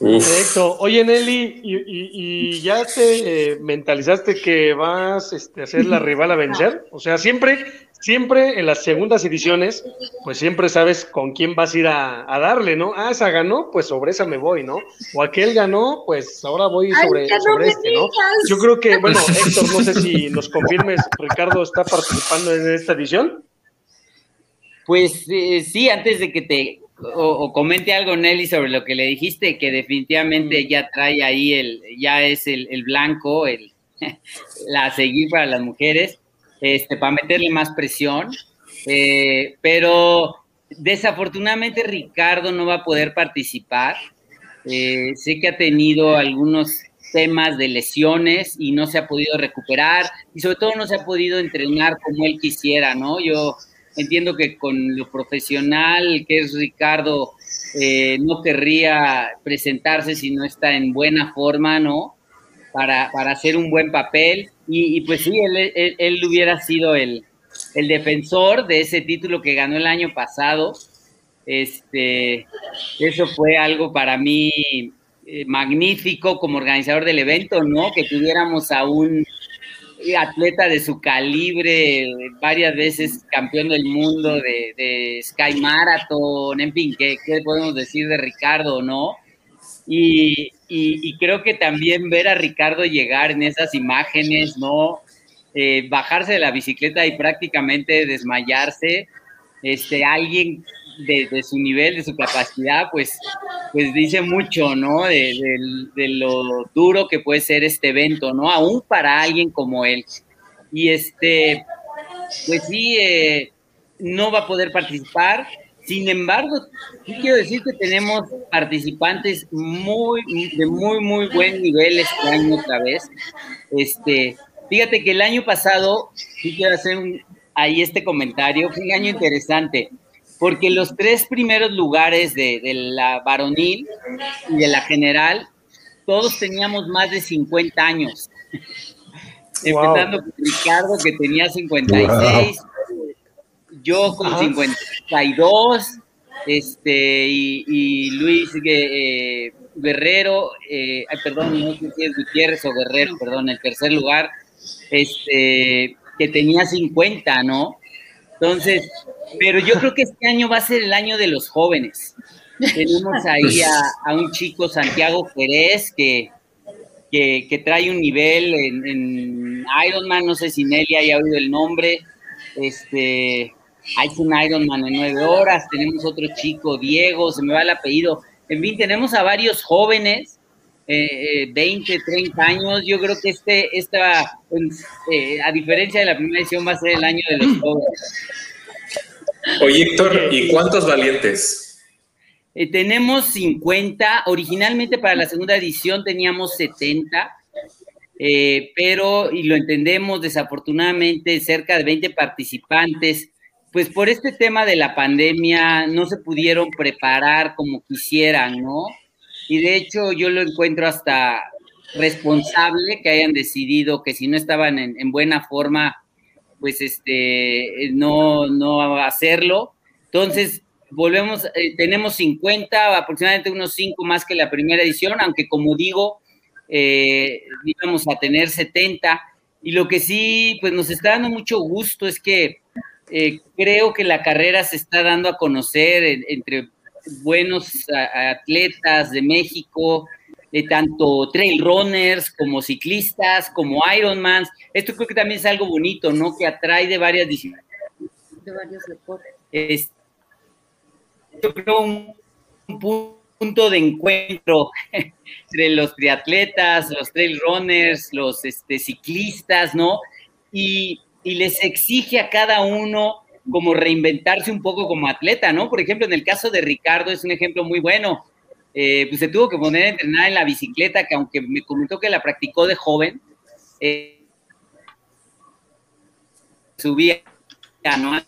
Perfecto. Oye, Nelly, ¿y, ya te eh, mentalizaste que vas este, a ser la rival a vencer? O sea, siempre, siempre en las segundas ediciones, pues siempre sabes con quién vas a ir a, darle, ¿no? Ah, esa ganó, pues sobre esa me voy, ¿no? O aquel ganó, pues ahora voy sobre, sobre este, ¿no? Yo creo que, bueno, *laughs* Héctor, no sé si nos confirmes, Ricardo está participando en esta edición. Pues eh, sí, antes de que te o, comente algo Nelly sobre lo que le dijiste, que definitivamente ya trae ahí el, ya es el, blanco, el, *laughs* la seguir para las mujeres, este, para meterle más presión. Eh, pero desafortunadamente Ricardo no va a poder participar. Eh, sé que ha tenido algunos temas de lesiones y no se ha podido recuperar y sobre todo no se ha podido entrenar como él quisiera, ¿no? Yo entiendo que con lo profesional que es Ricardo, eh, no querría presentarse si no está en buena forma, ¿no? Para, para hacer un buen papel. Y, pues sí, él, él, hubiera sido el, el, defensor de ese título que ganó el año pasado. Este, eso fue algo para mí eh, magnífico como organizador del evento, ¿no? Que tuviéramos a un atleta de su calibre, varias veces campeón del mundo de, Sky Marathon, en fin, ¿qué, podemos decir de Ricardo, no? Y, creo que también ver a Ricardo llegar en esas imágenes, ¿no? Eh, bajarse de la bicicleta y prácticamente desmayarse, este, alguien de, su nivel, de su capacidad, pues, pues dice mucho, ¿no? De, lo duro que puede ser este evento, ¿no? Aún para alguien como él. Y este, pues sí, eh, no va a poder participar. Sin embargo, sí quiero decir que tenemos participantes muy, de muy, muy buen nivel este año otra vez. Este, fíjate que el año pasado, sí quiero hacer ahí este comentario, fue un año interesante porque los tres primeros lugares de, la varonil y de la general, todos teníamos más de 50 años. *laughs* Empezando con Ricardo, que tenía 56, yo con 52, este, y, Luis eh, Guerrero, eh, perdón, no sé si es Gutiérrez o Guerrero, perdón, el tercer lugar, este, que tenía 50, ¿no? Entonces, pero yo creo que este año va a ser el año de los jóvenes. Tenemos *laughs* ahí a, un chico, Santiago Jerez, que, que, trae un nivel en, Ironman, no sé si Nelly haya oído el nombre. Este, hay un Ironman en nueve horas, tenemos otro chico, Diego, se me va el apellido. En fin, tenemos a varios jóvenes, eh, 20, eh, 30 años. Yo creo que este, esta, pues, eh, a diferencia de la primera edición, va a ser el año de los jóvenes. Oye, Héctor, ¿y cuántos valientes? Eh, tenemos 50. Originalmente para la segunda edición teníamos 70. pero, y lo entendemos desafortunadamente, cerca de 20 participantes, pues por este tema de la pandemia no se pudieron preparar como quisieran, ¿no? Y de hecho yo lo encuentro hasta responsable que hayan decidido que si no estaban en, buena forma, pues este, no, no hacerlo. Entonces, volvemos, eh, tenemos 50, aproximadamente unos 5 más que la primera edición, aunque como digo, eh, íbamos a tener 70. Y lo que sí, pues nos está dando mucho gusto es que eh, creo que la carrera se está dando a conocer entre buenos atletas de México, de tanto trail runners como ciclistas, como Ironmans. Esto creo que también es algo bonito, ¿no? Que atrae de varias disciplinas. De varios deportes. yo creo un, punto de encuentro *laughs* entre los triatletas, los trail runners, los este, ciclistas, ¿no? Y, y les exige a cada uno como reinventarse un poco como atleta, ¿no? Por ejemplo, en el caso de Ricardo es un ejemplo muy bueno. Eh, pues se tuvo que poner a entrenar en la bicicleta, que aunque me comentó que la practicó de joven, eh, subía, ¿no?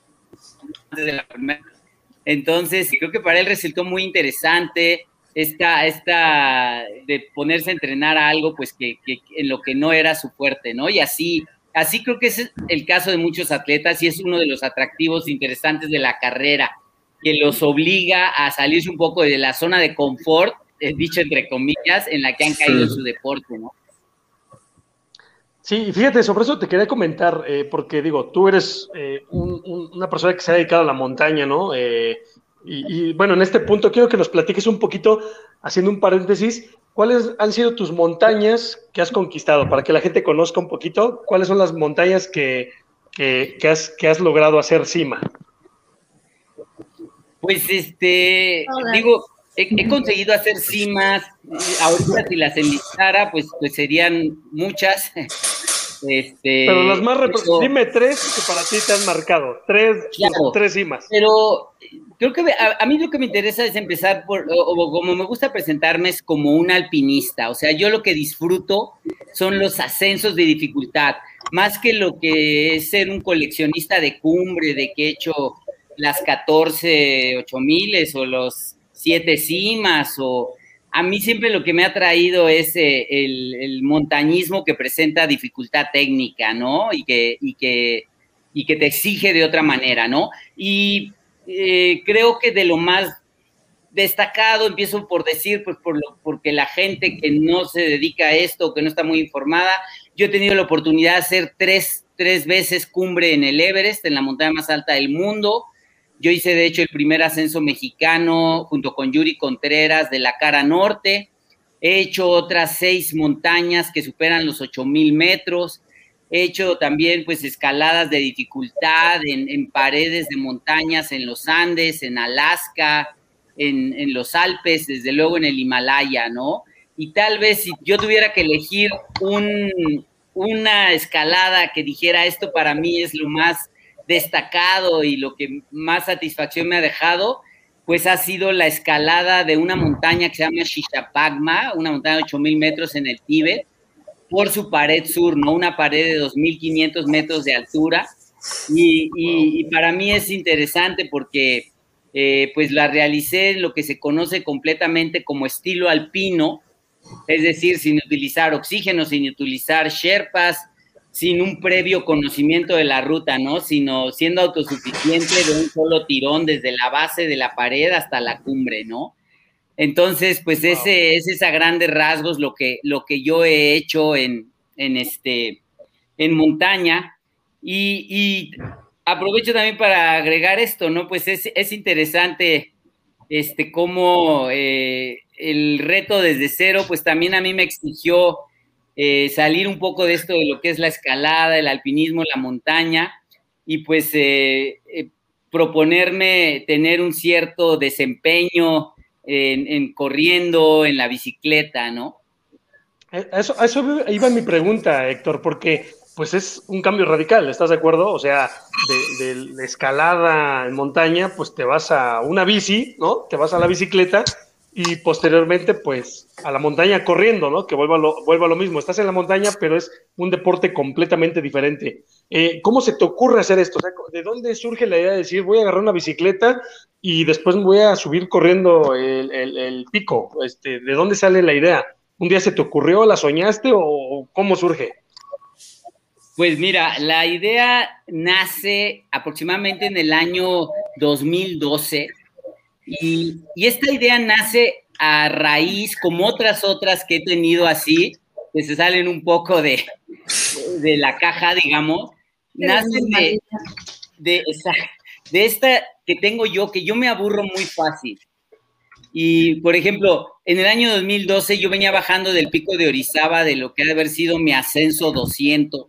Entonces, creo que para él resultó muy interesante esta, esta de ponerse a entrenar a algo, pues que en lo que no era su fuerte, ¿no? Y así Así creo que es el caso de muchos atletas y es uno de los atractivos interesantes de la carrera, que los obliga a salirse un poco de la zona de confort, eh, dicho entre comillas, en la que han caído en su deporte, ¿no? Sí, fíjate, sobre eso te quería comentar, eh, porque digo, tú eres eh, una persona que se ha dedicado a la montaña, ¿no? y, y, bueno, en este punto quiero que nos platiques un poquito, haciendo un paréntesis, ¿cuáles han sido tus montañas que has conquistado? Para que la gente conozca un poquito, ¿cuáles son las montañas que, has, que has logrado hacer cima? Pues este, digo, he, conseguido hacer cimas, ahorita si las enlistara, pues, pues serían muchas. *laughs* Este, pero las más dime tres que para ti te han marcado, tres, tres cimas. Pero creo que a, mí lo que me interesa es empezar por, o, como me gusta presentarme es como un alpinista, o sea, yo lo que disfruto son los ascensos de dificultad. más que lo que es ser un coleccionista de cumbre, de que he hecho las 14 8000 o los 7 cimas, o a mí siempre lo que me ha traído es eh, el, montañismo que presenta dificultad técnica, ¿no? Y que, y que, y que te exige de otra manera, ¿no? Y eh, creo que de lo más destacado, empiezo por decir, pues por lo, porque la gente que no se dedica a esto, que no está muy informada, yo he tenido la oportunidad de hacer tres, tres veces cumbre en el Everest, en la montaña más alta del mundo. Yo hice, de hecho, el primer ascenso mexicano junto con Yuri Contreras de la cara norte. He hecho otras seis montañas que superan los 8000 metros. He hecho también, pues, escaladas de dificultad en, en paredes de montañas en los Andes, en Alaska, en, los Alpes, desde luego en el Himalaya, ¿no? Y tal vez si yo tuviera que elegir una escalada que dijera esto para mí es lo más destacado y lo que más satisfacción me ha dejado, pues ha sido la escalada de una montaña que se llama Shishapagma, una montaña de 8000 metros en el Tíbet, por su pared sur, ¿no? Una pared de 2500 metros de altura. y para mí es interesante porque eh, pues la realicé en lo que se conoce completamente como estilo alpino, es decir, sin utilizar oxígeno, sin utilizar sherpas, sin un previo conocimiento de la ruta, ¿no? Sino siendo autosuficiente de un solo tirón desde la base de la pared hasta la cumbre, ¿no? Entonces, pues ese, es a grandes rasgos lo que, lo que yo he hecho en, en, este, en montaña. Y, y aprovecho también para agregar esto, ¿no? Pues es, interesante este, cómo eh, el reto desde cero, pues también a mí me exigió eh, salir un poco de esto de lo que es la escalada, el alpinismo, la montaña, y pues eh, proponerme tener un cierto desempeño en, corriendo, en la bicicleta, ¿no? Eso, eso iba mi pregunta, Héctor, porque pues es un cambio radical, ¿estás de acuerdo? O sea, de, escalada en montaña, pues te vas a una bici, ¿no? Te vas a la bicicleta y posteriormente, pues a la montaña corriendo, ¿no? Que vuelva lo, vuelva lo mismo. Estás en la montaña, pero es un deporte completamente diferente. Eh, ¿Cómo se te ocurre hacer esto? O sea, ¿de dónde surge la idea de decir, voy a agarrar una bicicleta y después voy a subir corriendo el, el pico? Este, ¿De dónde sale la idea? ¿Un día se te ocurrió, la soñaste o cómo surge? Pues mira, la idea nace aproximadamente en el año 2012 y, esta idea nace a raíz, como otras otras que he tenido así, que se salen un poco de, de la caja, digamos, nace de, de, de esta que tengo yo, que yo me aburro muy fácil. Y, por ejemplo, en el año 2012 yo venía bajando del pico de Orizaba de lo que ha de haber sido mi ascenso 200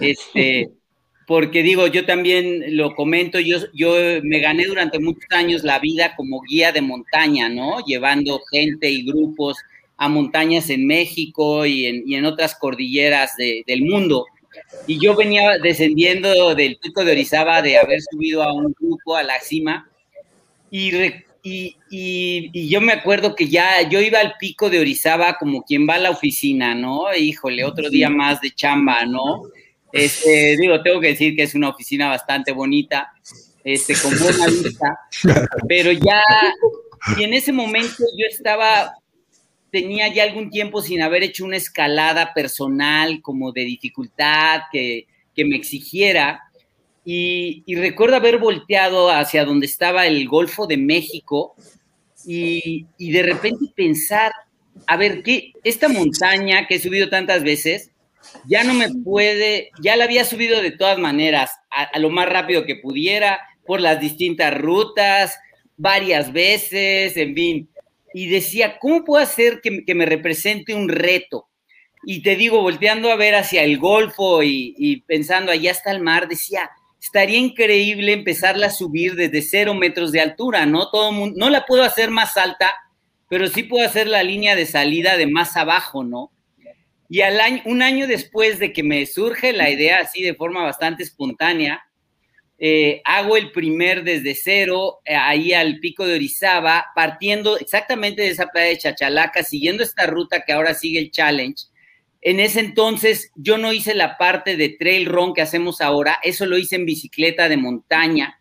este, *laughs* porque digo, yo también lo comento, yo, yo me gané durante muchos años la vida como guía de montaña, ¿no? Llevando gente y grupos a montañas en México y en, otras cordilleras del mundo. Y yo venía descendiendo del pico de Orizaba de haber subido a un grupo a la cima y, y, y, yo me acuerdo que ya yo iba al pico de Orizaba como quien va a la oficina, ¿no? Híjole, otro día más de chamba, ¿no? Este, digo, tengo que decir que es una oficina bastante bonita, este, con buena vista, *laughs* pero ya, y en ese momento yo estaba, tenía ya algún tiempo sin haber hecho una escalada personal como de dificultad que, que me exigiera, y, y, recuerdo haber volteado hacia donde estaba el Golfo de México y, y de repente pensar, a ver, ¿qué, esta montaña que he subido tantas veces, ya no me puede, ya la había subido de todas maneras, a, lo más rápido que pudiera, por las distintas rutas, varias veces, en fin. Y decía, ¿cómo puedo hacer que, me represente un reto? Y te digo, volteando a ver hacia el Golfo y, pensando, allá está el mar, decía, estaría increíble empezarla a subir desde cero metros de altura, ¿no? Todo no la puedo hacer más alta, pero sí puedo hacer la línea de salida de más abajo, ¿no? Y al año, un año después de que me surge la idea así de forma bastante espontánea, eh, hago el primer desde cero, eh, ahí al pico de Orizaba, partiendo exactamente de esa playa de Chachalaca, siguiendo esta ruta que ahora sigue el challenge, en ese entonces yo no hice la parte de trail run que hacemos ahora, eso lo hice en bicicleta de montaña.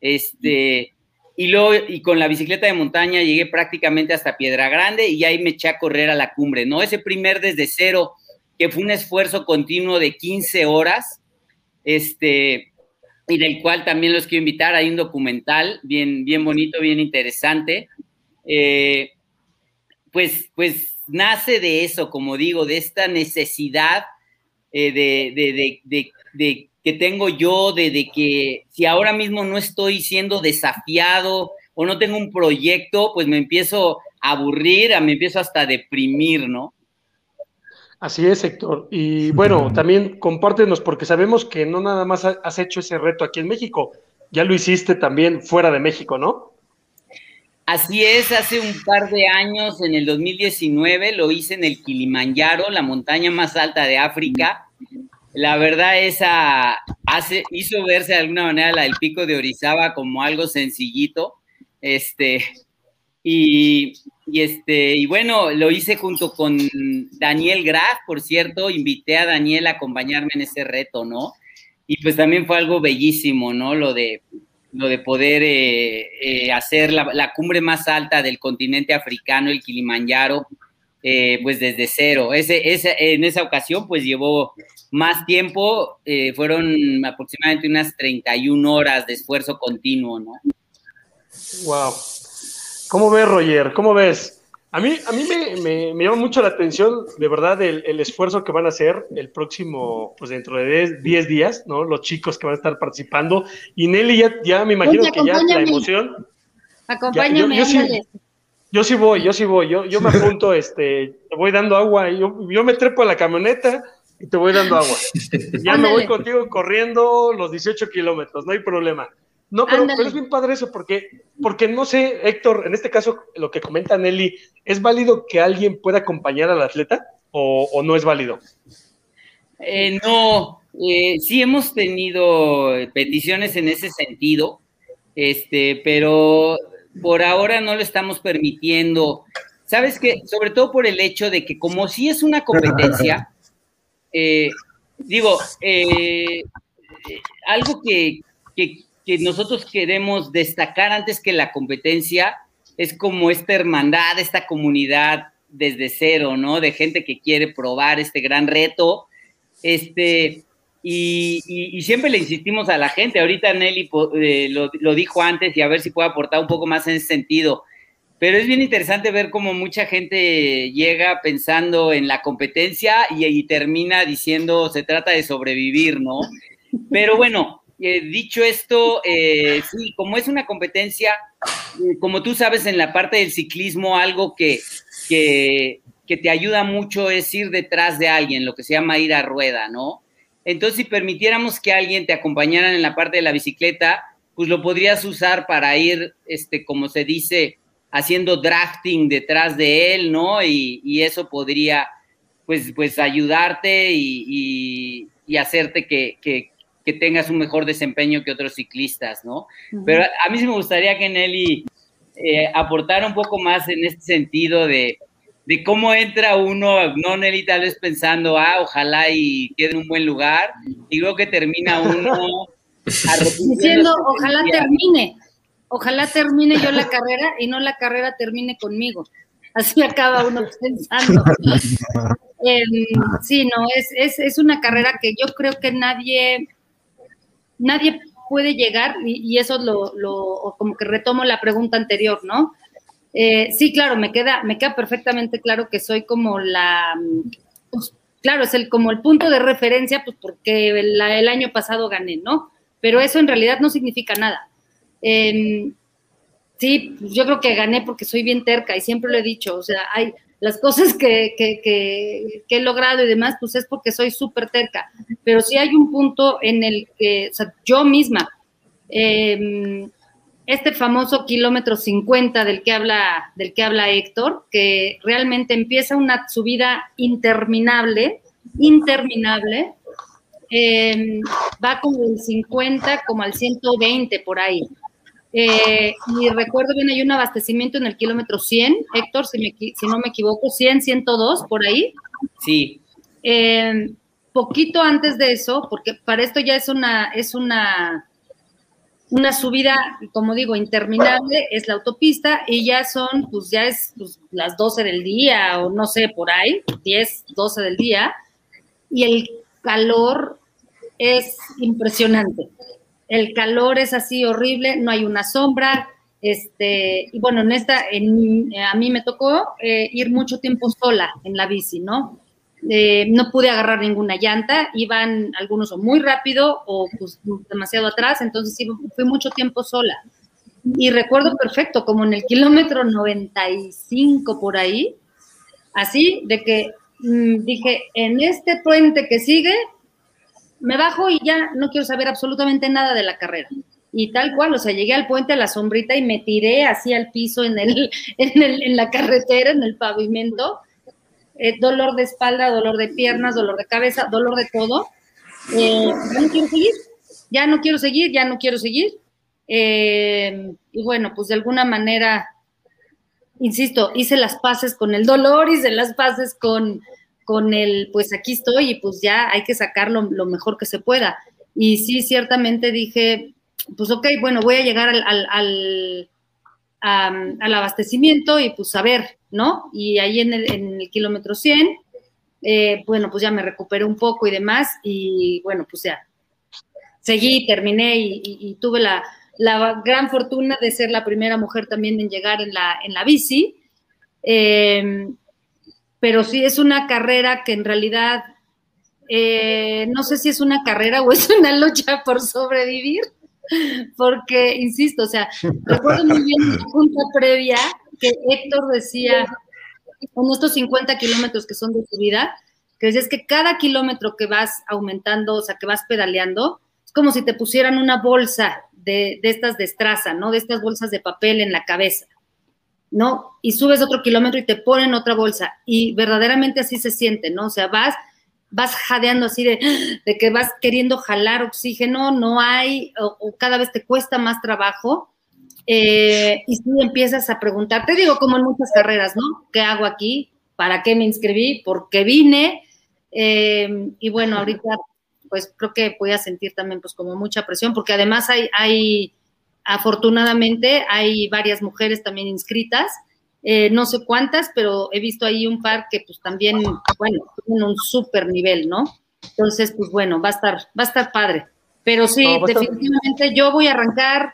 Este, y luego, y con la bicicleta de montaña llegué prácticamente hasta Piedra Grande y ahí me eché a correr a la cumbre, ¿no? Ese primer desde cero, que fue un esfuerzo continuo de 15 horas, este, y del cual también los quiero invitar. Hay un documental bien, bien bonito, bien interesante. Eh, pues, pues nace de eso, como digo, de esta necesidad eh, de, que tengo yo, de, que si ahora mismo no estoy siendo desafiado o no tengo un proyecto, pues me empiezo a aburrir, me empiezo hasta a deprimir, ¿no? Así es, Héctor. Y bueno, también compártenos, porque sabemos que no nada más has hecho ese reto aquí en México, ya lo hiciste también fuera de México, ¿no? Así es, hace un par de años, en el 2019, lo hice en el Kilimanjaro, la montaña más alta de África. La verdad, esa hace, hizo verse de alguna manera la del pico de Orizaba como algo sencillito. Este, y, este, y bueno, lo hice junto con Daniel Graf, por cierto, invité a Daniel a acompañarme en ese reto, ¿no? Y pues también fue algo bellísimo, ¿no? Lo de lo de poder eh, eh, hacer la, cumbre más alta del continente africano, el Kilimanjaro, eh, pues desde cero. Ese, en esa ocasión, pues llevó más tiempo, fueron aproximadamente unas 31 horas de esfuerzo continuo, ¿no? Wow. ¿Cómo ves, Roger? ¿Cómo ves? A mí, a mí me, llama mucho la atención, de verdad, el, esfuerzo que van a hacer el próximo, pues dentro de 10 días, ¿no? Los chicos que van a estar participando. Y Nelly, ya, ya me imagino que ya la emoción. Acompáñame, yo, sí, yo, sí, voy, yo sí voy, yo, yo me apunto, este, te voy dando agua, yo, yo me trepo a la camioneta y te voy dando agua. Ya me voy contigo corriendo los 18 kilómetros, no hay problema. No, pero, es bien padre eso, porque, porque no sé, Héctor, en este caso, lo que comenta Nelly, ¿es válido que alguien pueda acompañar al atleta o, no es válido? Eh, no, eh, sí hemos tenido peticiones en ese sentido, este, pero por ahora no lo estamos permitiendo. Sabes que, sobre todo por el hecho de que como si es una competencia, *laughs* eh, digo, algo que, que nosotros queremos destacar antes que la competencia es como esta hermandad, esta comunidad desde cero, ¿no? De gente que quiere probar este gran reto. Este, y, siempre le insistimos a la gente, ahorita Nelly eh, lo, dijo antes y a ver si puede aportar un poco más en ese sentido. Pero es bien interesante ver cómo mucha gente llega pensando en la competencia y, y termina diciendo se trata de sobrevivir, ¿no? Pero bueno, eh, dicho esto, eh, sí, como es una competencia, eh, como tú sabes, en la parte del ciclismo, algo que, que, te ayuda mucho es ir detrás de alguien, lo que se llama ir a rueda, ¿no? Entonces, si permitiéramos que alguien te acompañara en la parte de la bicicleta, pues lo podrías usar para ir, este, como se dice, haciendo drafting detrás de él, ¿no? Y, eso podría, pues, pues ayudarte y, y hacerte que, que tengas un mejor desempeño que otros ciclistas, ¿no? Pero a mí sí me gustaría que Nelly eh, aportara un poco más en este sentido de, cómo entra uno, no Nelly tal vez pensando, ah, ojalá y quede en un buen lugar, y luego que termina uno *laughs* diciendo, ojalá termine, ojalá termine yo la carrera y no la carrera termine conmigo. Así acaba uno *laughs* pensando. *laughs* Em, sí, no, es, es, es una carrera que yo creo que nadie nadie puede llegar, y, eso lo, lo, como que retomo la pregunta anterior, ¿no? Eh, sí, claro, me queda, me queda perfectamente claro que soy como la, pues, claro, es el, como el punto de referencia, pues porque el, año pasado gané, ¿no? Pero eso en realidad no significa nada. Em, sí, yo creo que gané porque soy bien terca y siempre lo he dicho, o sea, hay, las cosas que, he logrado y demás, pues es porque soy súper terca. Pero sí hay un punto en el que, o sea, yo misma, em, este famoso kilómetro 50 del que habla, del que habla Héctor, que realmente empieza una subida interminable, interminable, em, va como el 50, como al 120 por ahí. Eh, y recuerdo bien, hay un abastecimiento en el kilómetro 100, Héctor, si, si no me equivoco, 100, 102, por ahí. Sí. Eh, poquito antes de eso, porque para esto ya es una, es una, una subida, como digo, interminable, es la autopista y ya son, pues ya es pues, las 12 del día o no sé, por ahí, 10, 12 del día, y el calor es impresionante. El calor es así horrible, no hay una sombra, este, y bueno, en esta, en, a mí me tocó eh, ir mucho tiempo sola en la bici, ¿no? Eh, no pude agarrar ninguna llanta, iban algunos muy rápido o pues demasiado atrás, entonces fui mucho tiempo sola. Y recuerdo perfecto, como en el kilómetro 95 por ahí, así, de que mm, dije, en este puente que sigue, me bajo y ya no quiero saber absolutamente nada de la carrera. Y tal cual, o sea, llegué al puente a la sombrita y me tiré así al piso en, el, *laughs* en la carretera, en el pavimento, eh, dolor de espalda, dolor de piernas, dolor de cabeza, dolor de todo. Eh, ya no quiero seguir, ya no quiero seguir, ya no quiero seguir. Eh, y bueno, pues de alguna manera, insisto, hice las paces con el dolor, hice las paces con, con el, pues aquí estoy y pues ya hay que sacarlo lo mejor que se pueda. Y sí, ciertamente dije, pues ok, bueno, voy a llegar al, al, al abastecimiento y pues a ver, ¿no? Y ahí en el, kilómetro 100, eh, bueno, pues ya me recuperé un poco y demás, y bueno, pues ya seguí, terminé y, tuve la, gran fortuna de ser la primera mujer también en llegar en la, en la bici. Em, pero sí es una carrera que en realidad eh, no sé si es una carrera o es una lucha por sobrevivir, porque, insisto, o sea, recuerdo muy bien la *laughs* junta previa que Héctor decía, con estos 50 kilómetros que son de subida, que es que cada kilómetro que vas aumentando, o sea, que vas pedaleando, es como si te pusieran una bolsa de, de estas de estraza, ¿no? De estas bolsas de papel en la cabeza, ¿no? Y subes otro kilómetro y te ponen otra bolsa. Y verdaderamente así se siente, ¿no? O sea, vas, vas jadeando así de, de que vas queriendo jalar oxígeno, no hay, o cada vez te cuesta más trabajo eh, y si empiezas a preguntarte, digo, como en muchas carreras, ¿no? ¿Qué hago aquí? ¿Para qué me inscribí? ¿Por qué vine? Eh, y bueno, ahorita pues creo que voy a sentir también pues como mucha presión, porque además hay, hay afortunadamente, hay varias mujeres también inscritas, eh, no sé cuántas, pero he visto ahí un par que pues también, bueno, tienen un súper nivel, ¿no? Entonces, pues bueno, va a estar, va a estar padre. Pero sí, definitivamente yo voy a arrancar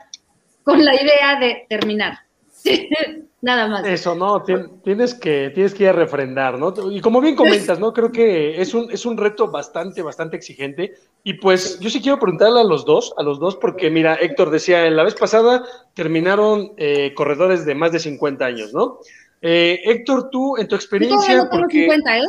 con la idea de terminar. *laughs* Nada más. Eso, ¿no? Tienes que, tienes que ir a refrendar, ¿no? Y como bien comentas, ¿no? Creo que es un, es un reto bastante, bastante exigente. Y pues yo sí quiero preguntarle a los dos, a los dos, porque mira, Héctor decía, en la vez pasada terminaron eh, corredores de más de 50 años, ¿no? Eh, Héctor, tú, en tu experiencia... No porque, 50, ¿eh?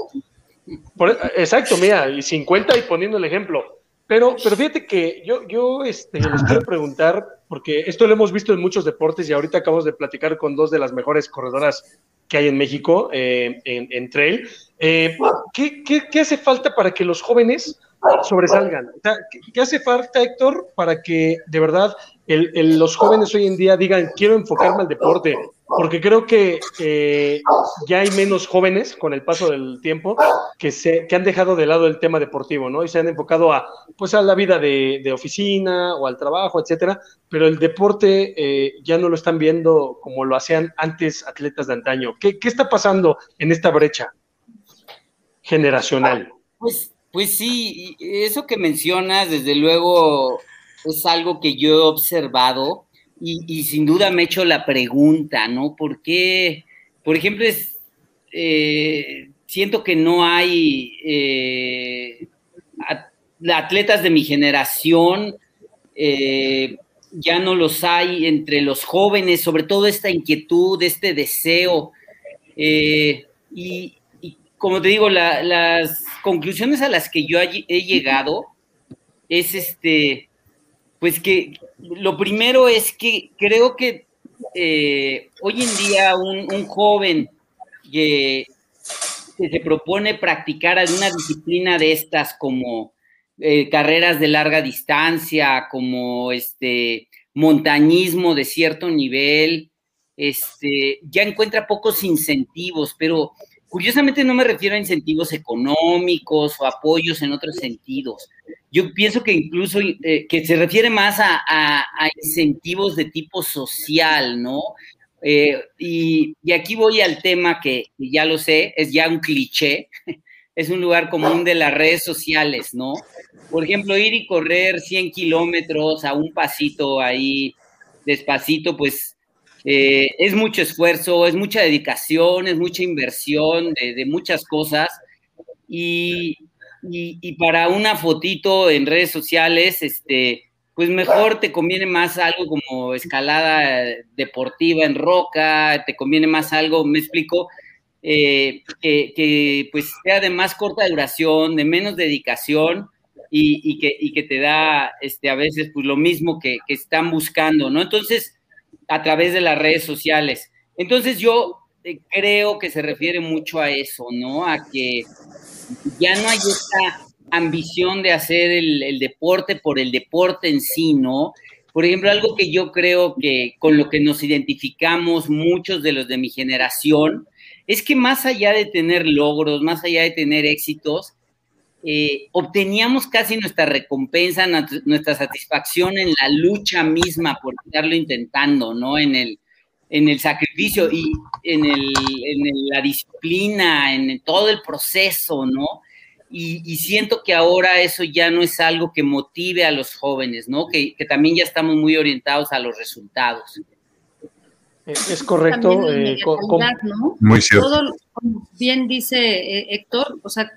exacto, mira, y 50 y poniendo el ejemplo. Pero, pero fíjate que yo, yo este, les quiero preguntar, porque esto lo hemos visto en muchos deportes y ahorita acabamos de platicar con dos de las mejores corredoras que hay en México eh, en, trail. Eh, ¿qué, hace falta para que los jóvenes sobresalgan? ¿qué, hace falta, Héctor, para que de verdad los jóvenes hoy en día digan, quiero enfocarme al deporte? porque creo que eh, ya hay menos jóvenes con el paso del tiempo que, se, que han dejado de lado el tema deportivo, ¿no? Y se han enfocado a, pues, a la vida de, oficina o al trabajo, etcétera, pero el deporte eh, ya no lo están viendo como lo hacían antes atletas de antaño. ¿Qué, qué está pasando en esta brecha generacional? Pues, pues sí, eso que mencionas, desde luego, es algo que yo he observado y, sin duda me he hecho la pregunta, ¿no? ¿Por qué, por ejemplo, es, eh, siento que no hay eh, atletas de mi generación, eh, ya no los hay entre los jóvenes, sobre todo esta inquietud, este deseo. Y, como te digo, las conclusiones a las que yo he llegado es este, pues que lo primero es que creo que eh, hoy en día un, joven que, se propone practicar alguna disciplina de estas como eh, carreras de larga distancia, como este montañismo de cierto nivel, este, ya encuentra pocos incentivos, pero curiosamente no me refiero a incentivos económicos o apoyos en otros sentidos. Yo pienso que incluso eh, que se refiere más a, incentivos de tipo social, ¿no? Eh, y, aquí voy al tema que ya lo sé, es ya un cliché, *laughs* es un lugar común de las redes sociales, ¿no? Por ejemplo, ir y correr 100 kilómetros a un pasito ahí despacito, pues eh, es mucho esfuerzo, es mucha dedicación, es mucha inversión de, muchas cosas. Y, y, para una fotito en redes sociales, este, pues mejor te conviene más algo como escalada deportiva en roca, te conviene más algo, me explico, eh, que, pues sea de más corta duración, de menos dedicación y, que, y que, te da este, a veces pues lo mismo que, que están buscando, ¿no? Entonces, a través de las redes sociales. Entonces yo eh, creo que se refiere mucho a eso, ¿no? A que ya no hay esta ambición de hacer el, deporte por el deporte en sí, ¿no? Por ejemplo, algo que yo creo que con lo que nos identificamos muchos de los de mi generación, es que más allá de tener logros, más allá de tener éxitos, eh, obteníamos casi nuestra recompensa, nuestra satisfacción en la lucha misma por estarlo intentando, ¿no? En el, en el sacrificio y en, el, en la disciplina, en todo el proceso, ¿no? Y, siento que ahora eso ya no es algo que motive a los jóvenes, ¿no? Que, también ya estamos muy orientados a los resultados. Es correcto. Eh, ¿no? Muy cierto. Todo, bien dice eh, Héctor, o sea,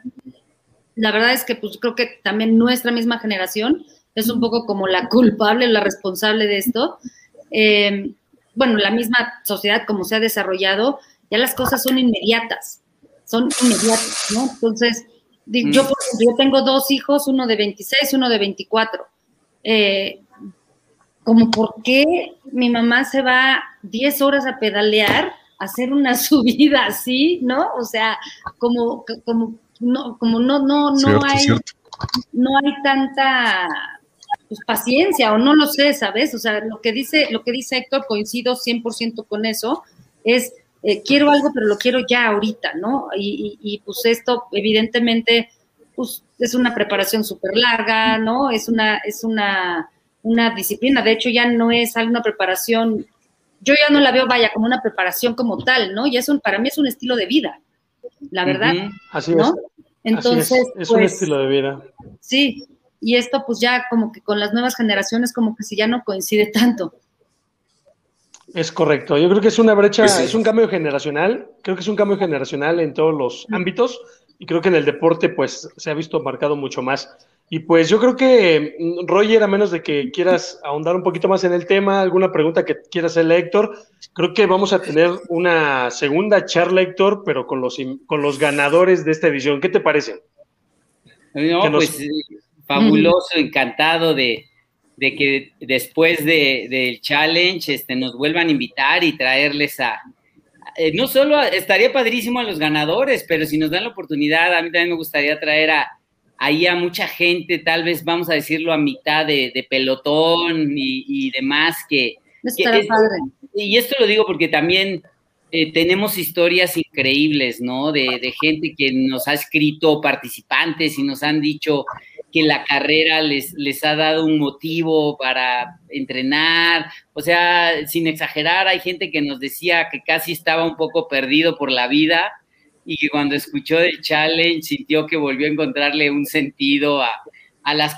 la verdad es que pues creo que también nuestra misma generación es un poco como la culpable, la responsable de esto. Eh, bueno, la misma sociedad como se ha desarrollado, ya las cosas son inmediatas, son inmediatas, ¿no? Entonces, yo, mm. por ejemplo, yo tengo dos hijos, uno de 26, uno de 24. Eh, como por qué mi mamá se va 10 horas a pedalear, a hacer una *laughs* subida así, ¿no? O sea, como, como no, como no, no, no hay, no hay tanta pues, paciencia, o no lo sé, ¿sabes? O sea, lo que dice, lo que dice Héctor, coincido 100% con eso, es eh, quiero algo, pero lo quiero ya ahorita, ¿no? Y, y, pues esto, evidentemente, pues es una preparación súper larga, ¿no? Es una, es una, una disciplina, de hecho ya no es alguna preparación, yo ya no la veo, vaya, como una preparación como tal, ¿no? Y eso para mí es un estilo de vida la verdad. Así ¿no? es. Entonces, es, un pues, estilo de vida. Sí, y esto pues ya como que con las nuevas generaciones como que si ya no coincide tanto. Es correcto, yo creo que es una brecha, es un cambio generacional, creo que es un cambio generacional en todos los ámbitos y creo que en el deporte pues se ha visto marcado mucho más. Y pues yo creo que, mm, Roger, a menos de que quieras ahondar un poquito más en el tema, alguna pregunta que quieras hacerle Héctor, creo que vamos a tener una segunda charla, Héctor, pero con los, con los ganadores de esta edición. ¿Qué te parece? No, pues fabuloso, encantado de, que después del challenge este, nos vuelvan a invitar y traerles a, eh, no solo estaría padrísimo a los ganadores, pero si nos dan la oportunidad, a mí también me gustaría traer a ahí a mucha gente, tal vez vamos a decirlo a mitad de, pelotón y, demás, que... y esto lo digo porque también eh, tenemos historias increíbles, ¿no? De, gente que nos ha escrito participantes y nos han dicho que la carrera les, les ha dado un motivo para entrenar. O sea, sin exagerar, hay gente que nos decía que casi estaba un poco perdido por la vida y que cuando escuchó el challenge sintió que volvió a encontrarle un sentido a, las,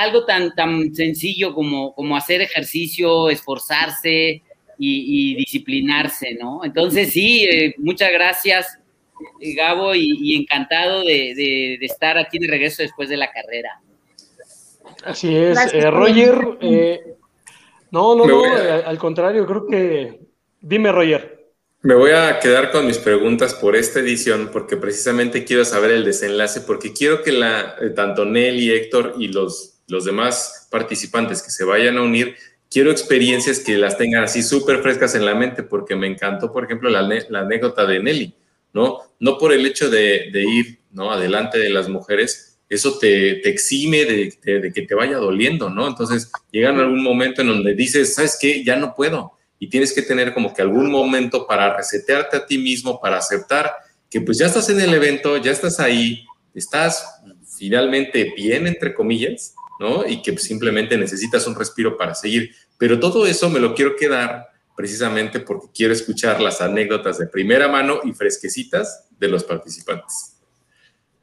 algo tan, tan sencillo como, como hacer ejercicio, esforzarse y, disciplinarse, ¿no? Entonces sí, eh, muchas gracias eh, Gabo y, encantado de, estar aquí de regreso después de la carrera. Así es, eh, Roger, *laughs* no, no, no, al contrario, creo que, dime Roger. Me voy a quedar con mis preguntas por esta edición porque precisamente quiero saber el desenlace porque quiero que la, eh, tanto Nelly, Héctor y los, los demás participantes que se vayan a unir, quiero experiencias que las tengan así súper frescas en la mente porque me encantó, por ejemplo, la, anécdota de Nelly, ¿no? No por el hecho de, ir, ¿no? Adelante de las mujeres, eso te, exime de, de, que te vaya doliendo, ¿no? Entonces llega algún momento en donde dices, ¿sabes qué? Ya no puedo y tienes que tener como que algún momento para resetearte a ti mismo, para aceptar que pues ya estás en el evento, ya estás ahí, estás finalmente bien, entre comillas, ¿no? Y que simplemente necesitas un respiro para seguir. Pero todo eso me lo quiero quedar precisamente porque quiero escuchar las anécdotas de primera mano y fresquecitas de los participantes.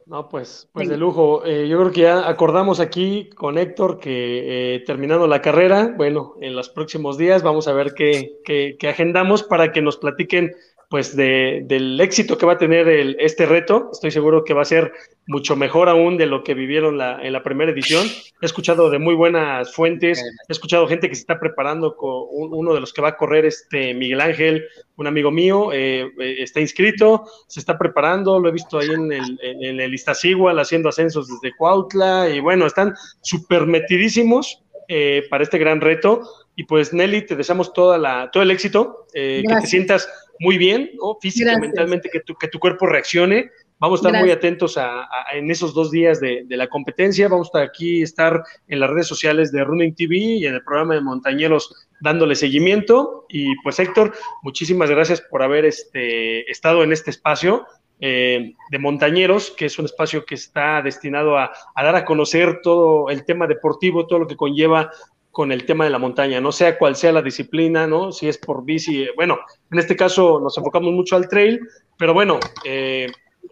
No, pues, pues de lujo. Eh, yo creo que ya acordamos aquí con Héctor que eh, terminando la carrera, bueno, en los próximos días vamos a ver qué, qué, qué agendamos para que nos platiquen pues de, del éxito que va a tener el, este reto. Estoy seguro que va a ser mucho mejor aún de lo que vivieron la, en la primera edición. He escuchado de muy buenas fuentes, he escuchado gente que se está preparando, con uno de los que va a correr, este Miguel Ángel, un amigo mío, eh, eh, está inscrito, se está preparando, lo he visto ahí en el, en el Iztaccíhuatl haciendo ascensos desde Cuautla, y bueno, están súper metidísimos eh, para este gran reto. Y pues Nelly, te deseamos toda la, todo el éxito, eh, que te sientas muy bien, ¿no? física, mentalmente, que tu, que tu cuerpo reaccione. Vamos a estar muy atentos a, en esos dos días de, de, la competencia. Vamos a estar aquí, estar en las redes sociales de Running TV y en el programa de Montañeros dándole seguimiento. Y pues Héctor, muchísimas gracias por haber este, estado en este espacio. Eh, de Montañeros, que es un espacio que está destinado a, a, dar a conocer todo el tema deportivo, todo lo que conlleva con el tema de la montaña, no sea cual sea la disciplina, ¿no? Si es por bici, bueno, en este caso nos enfocamos mucho al trail, pero bueno, eh,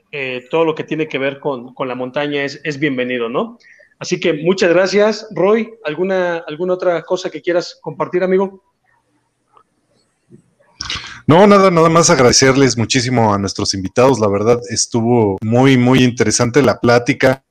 eh, todo lo que tiene que ver con, con la montaña es, es, bienvenido, ¿no? Así que muchas gracias. Roy, ¿alguna, ¿alguna otra cosa que quieras compartir, amigo? No, nada, nada más agradecerles muchísimo a nuestros invitados. La verdad, estuvo muy, muy interesante la plática.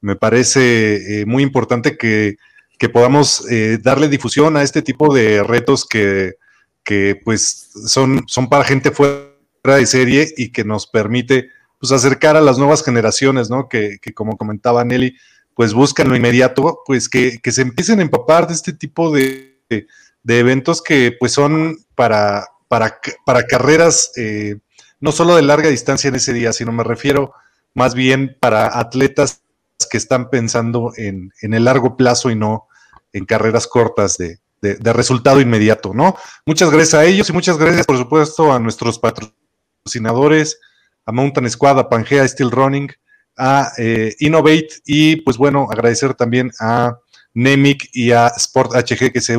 Me parece eh, muy importante que que podamos eh, darle difusión a este tipo de retos que, que, pues son, son para gente fuera de serie y que nos permite pues acercar a las nuevas generaciones, ¿no? Que, que como comentaba Nelly, pues buscan lo inmediato, pues que, que, se empiecen a empapar de este tipo de, de eventos que pues son para, para, para carreras eh, no solo de larga distancia en ese día, sino me refiero más bien para atletas que están pensando en, en el largo plazo y no en carreras cortas de, de, resultado inmediato, ¿no? Muchas gracias a ellos y muchas gracias, por supuesto, a nuestros patrocinadores, a Mountain Squad, a Pangea Steel Running, a eh, Innovate y, pues bueno, agradecer también a Nemic y a Sport HG que se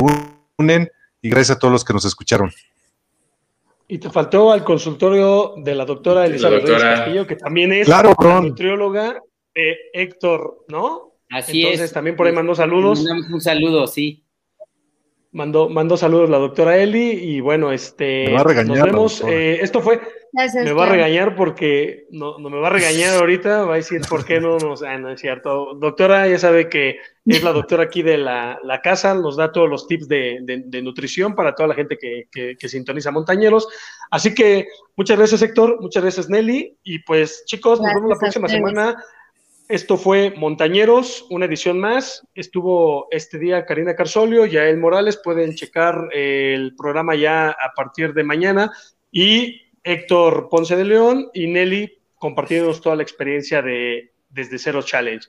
unen y gracias a todos los que nos escucharon. Y te faltó al consultorio de la doctora Elizabeth doctora... Castillo, que también es claro, la nutrióloga de Héctor, ¿no? Así Entonces, también por ahí mandó saludos. Un saludo, sí. Mandó, mandó saludos la doctora Eli y bueno, este. Me va a regañar, nos vemos. Eh, esto fue. me va a regañar porque no, no, me va a regañar *laughs* ahorita, va a decir por qué no nos. Ah, no es cierto. Doctora, ya sabe que es la doctora aquí de la, la casa, nos da todos los tips de, de, de nutrición para toda la gente que, que, que, sintoniza Montañeros. Así que muchas gracias, Héctor, muchas gracias, Nelly. Y pues, chicos, nos vemos la próxima semana esto fue Montañeros, una edición más. Estuvo este día Karina Carsolio, Yael Morales. Pueden checar el programa ya a partir de mañana. Y Héctor Ponce de León y Nelly compartiéndonos toda la experiencia de Desde Cero Challenge.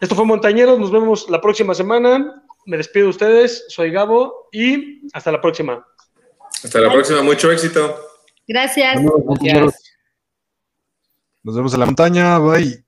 Esto fue Montañeros. Nos vemos la próxima semana. Me despido de ustedes. Soy Gabo y hasta la próxima. Hasta la próxima. Mucho éxito. Gracias. Nos vemos en la montaña. Bye.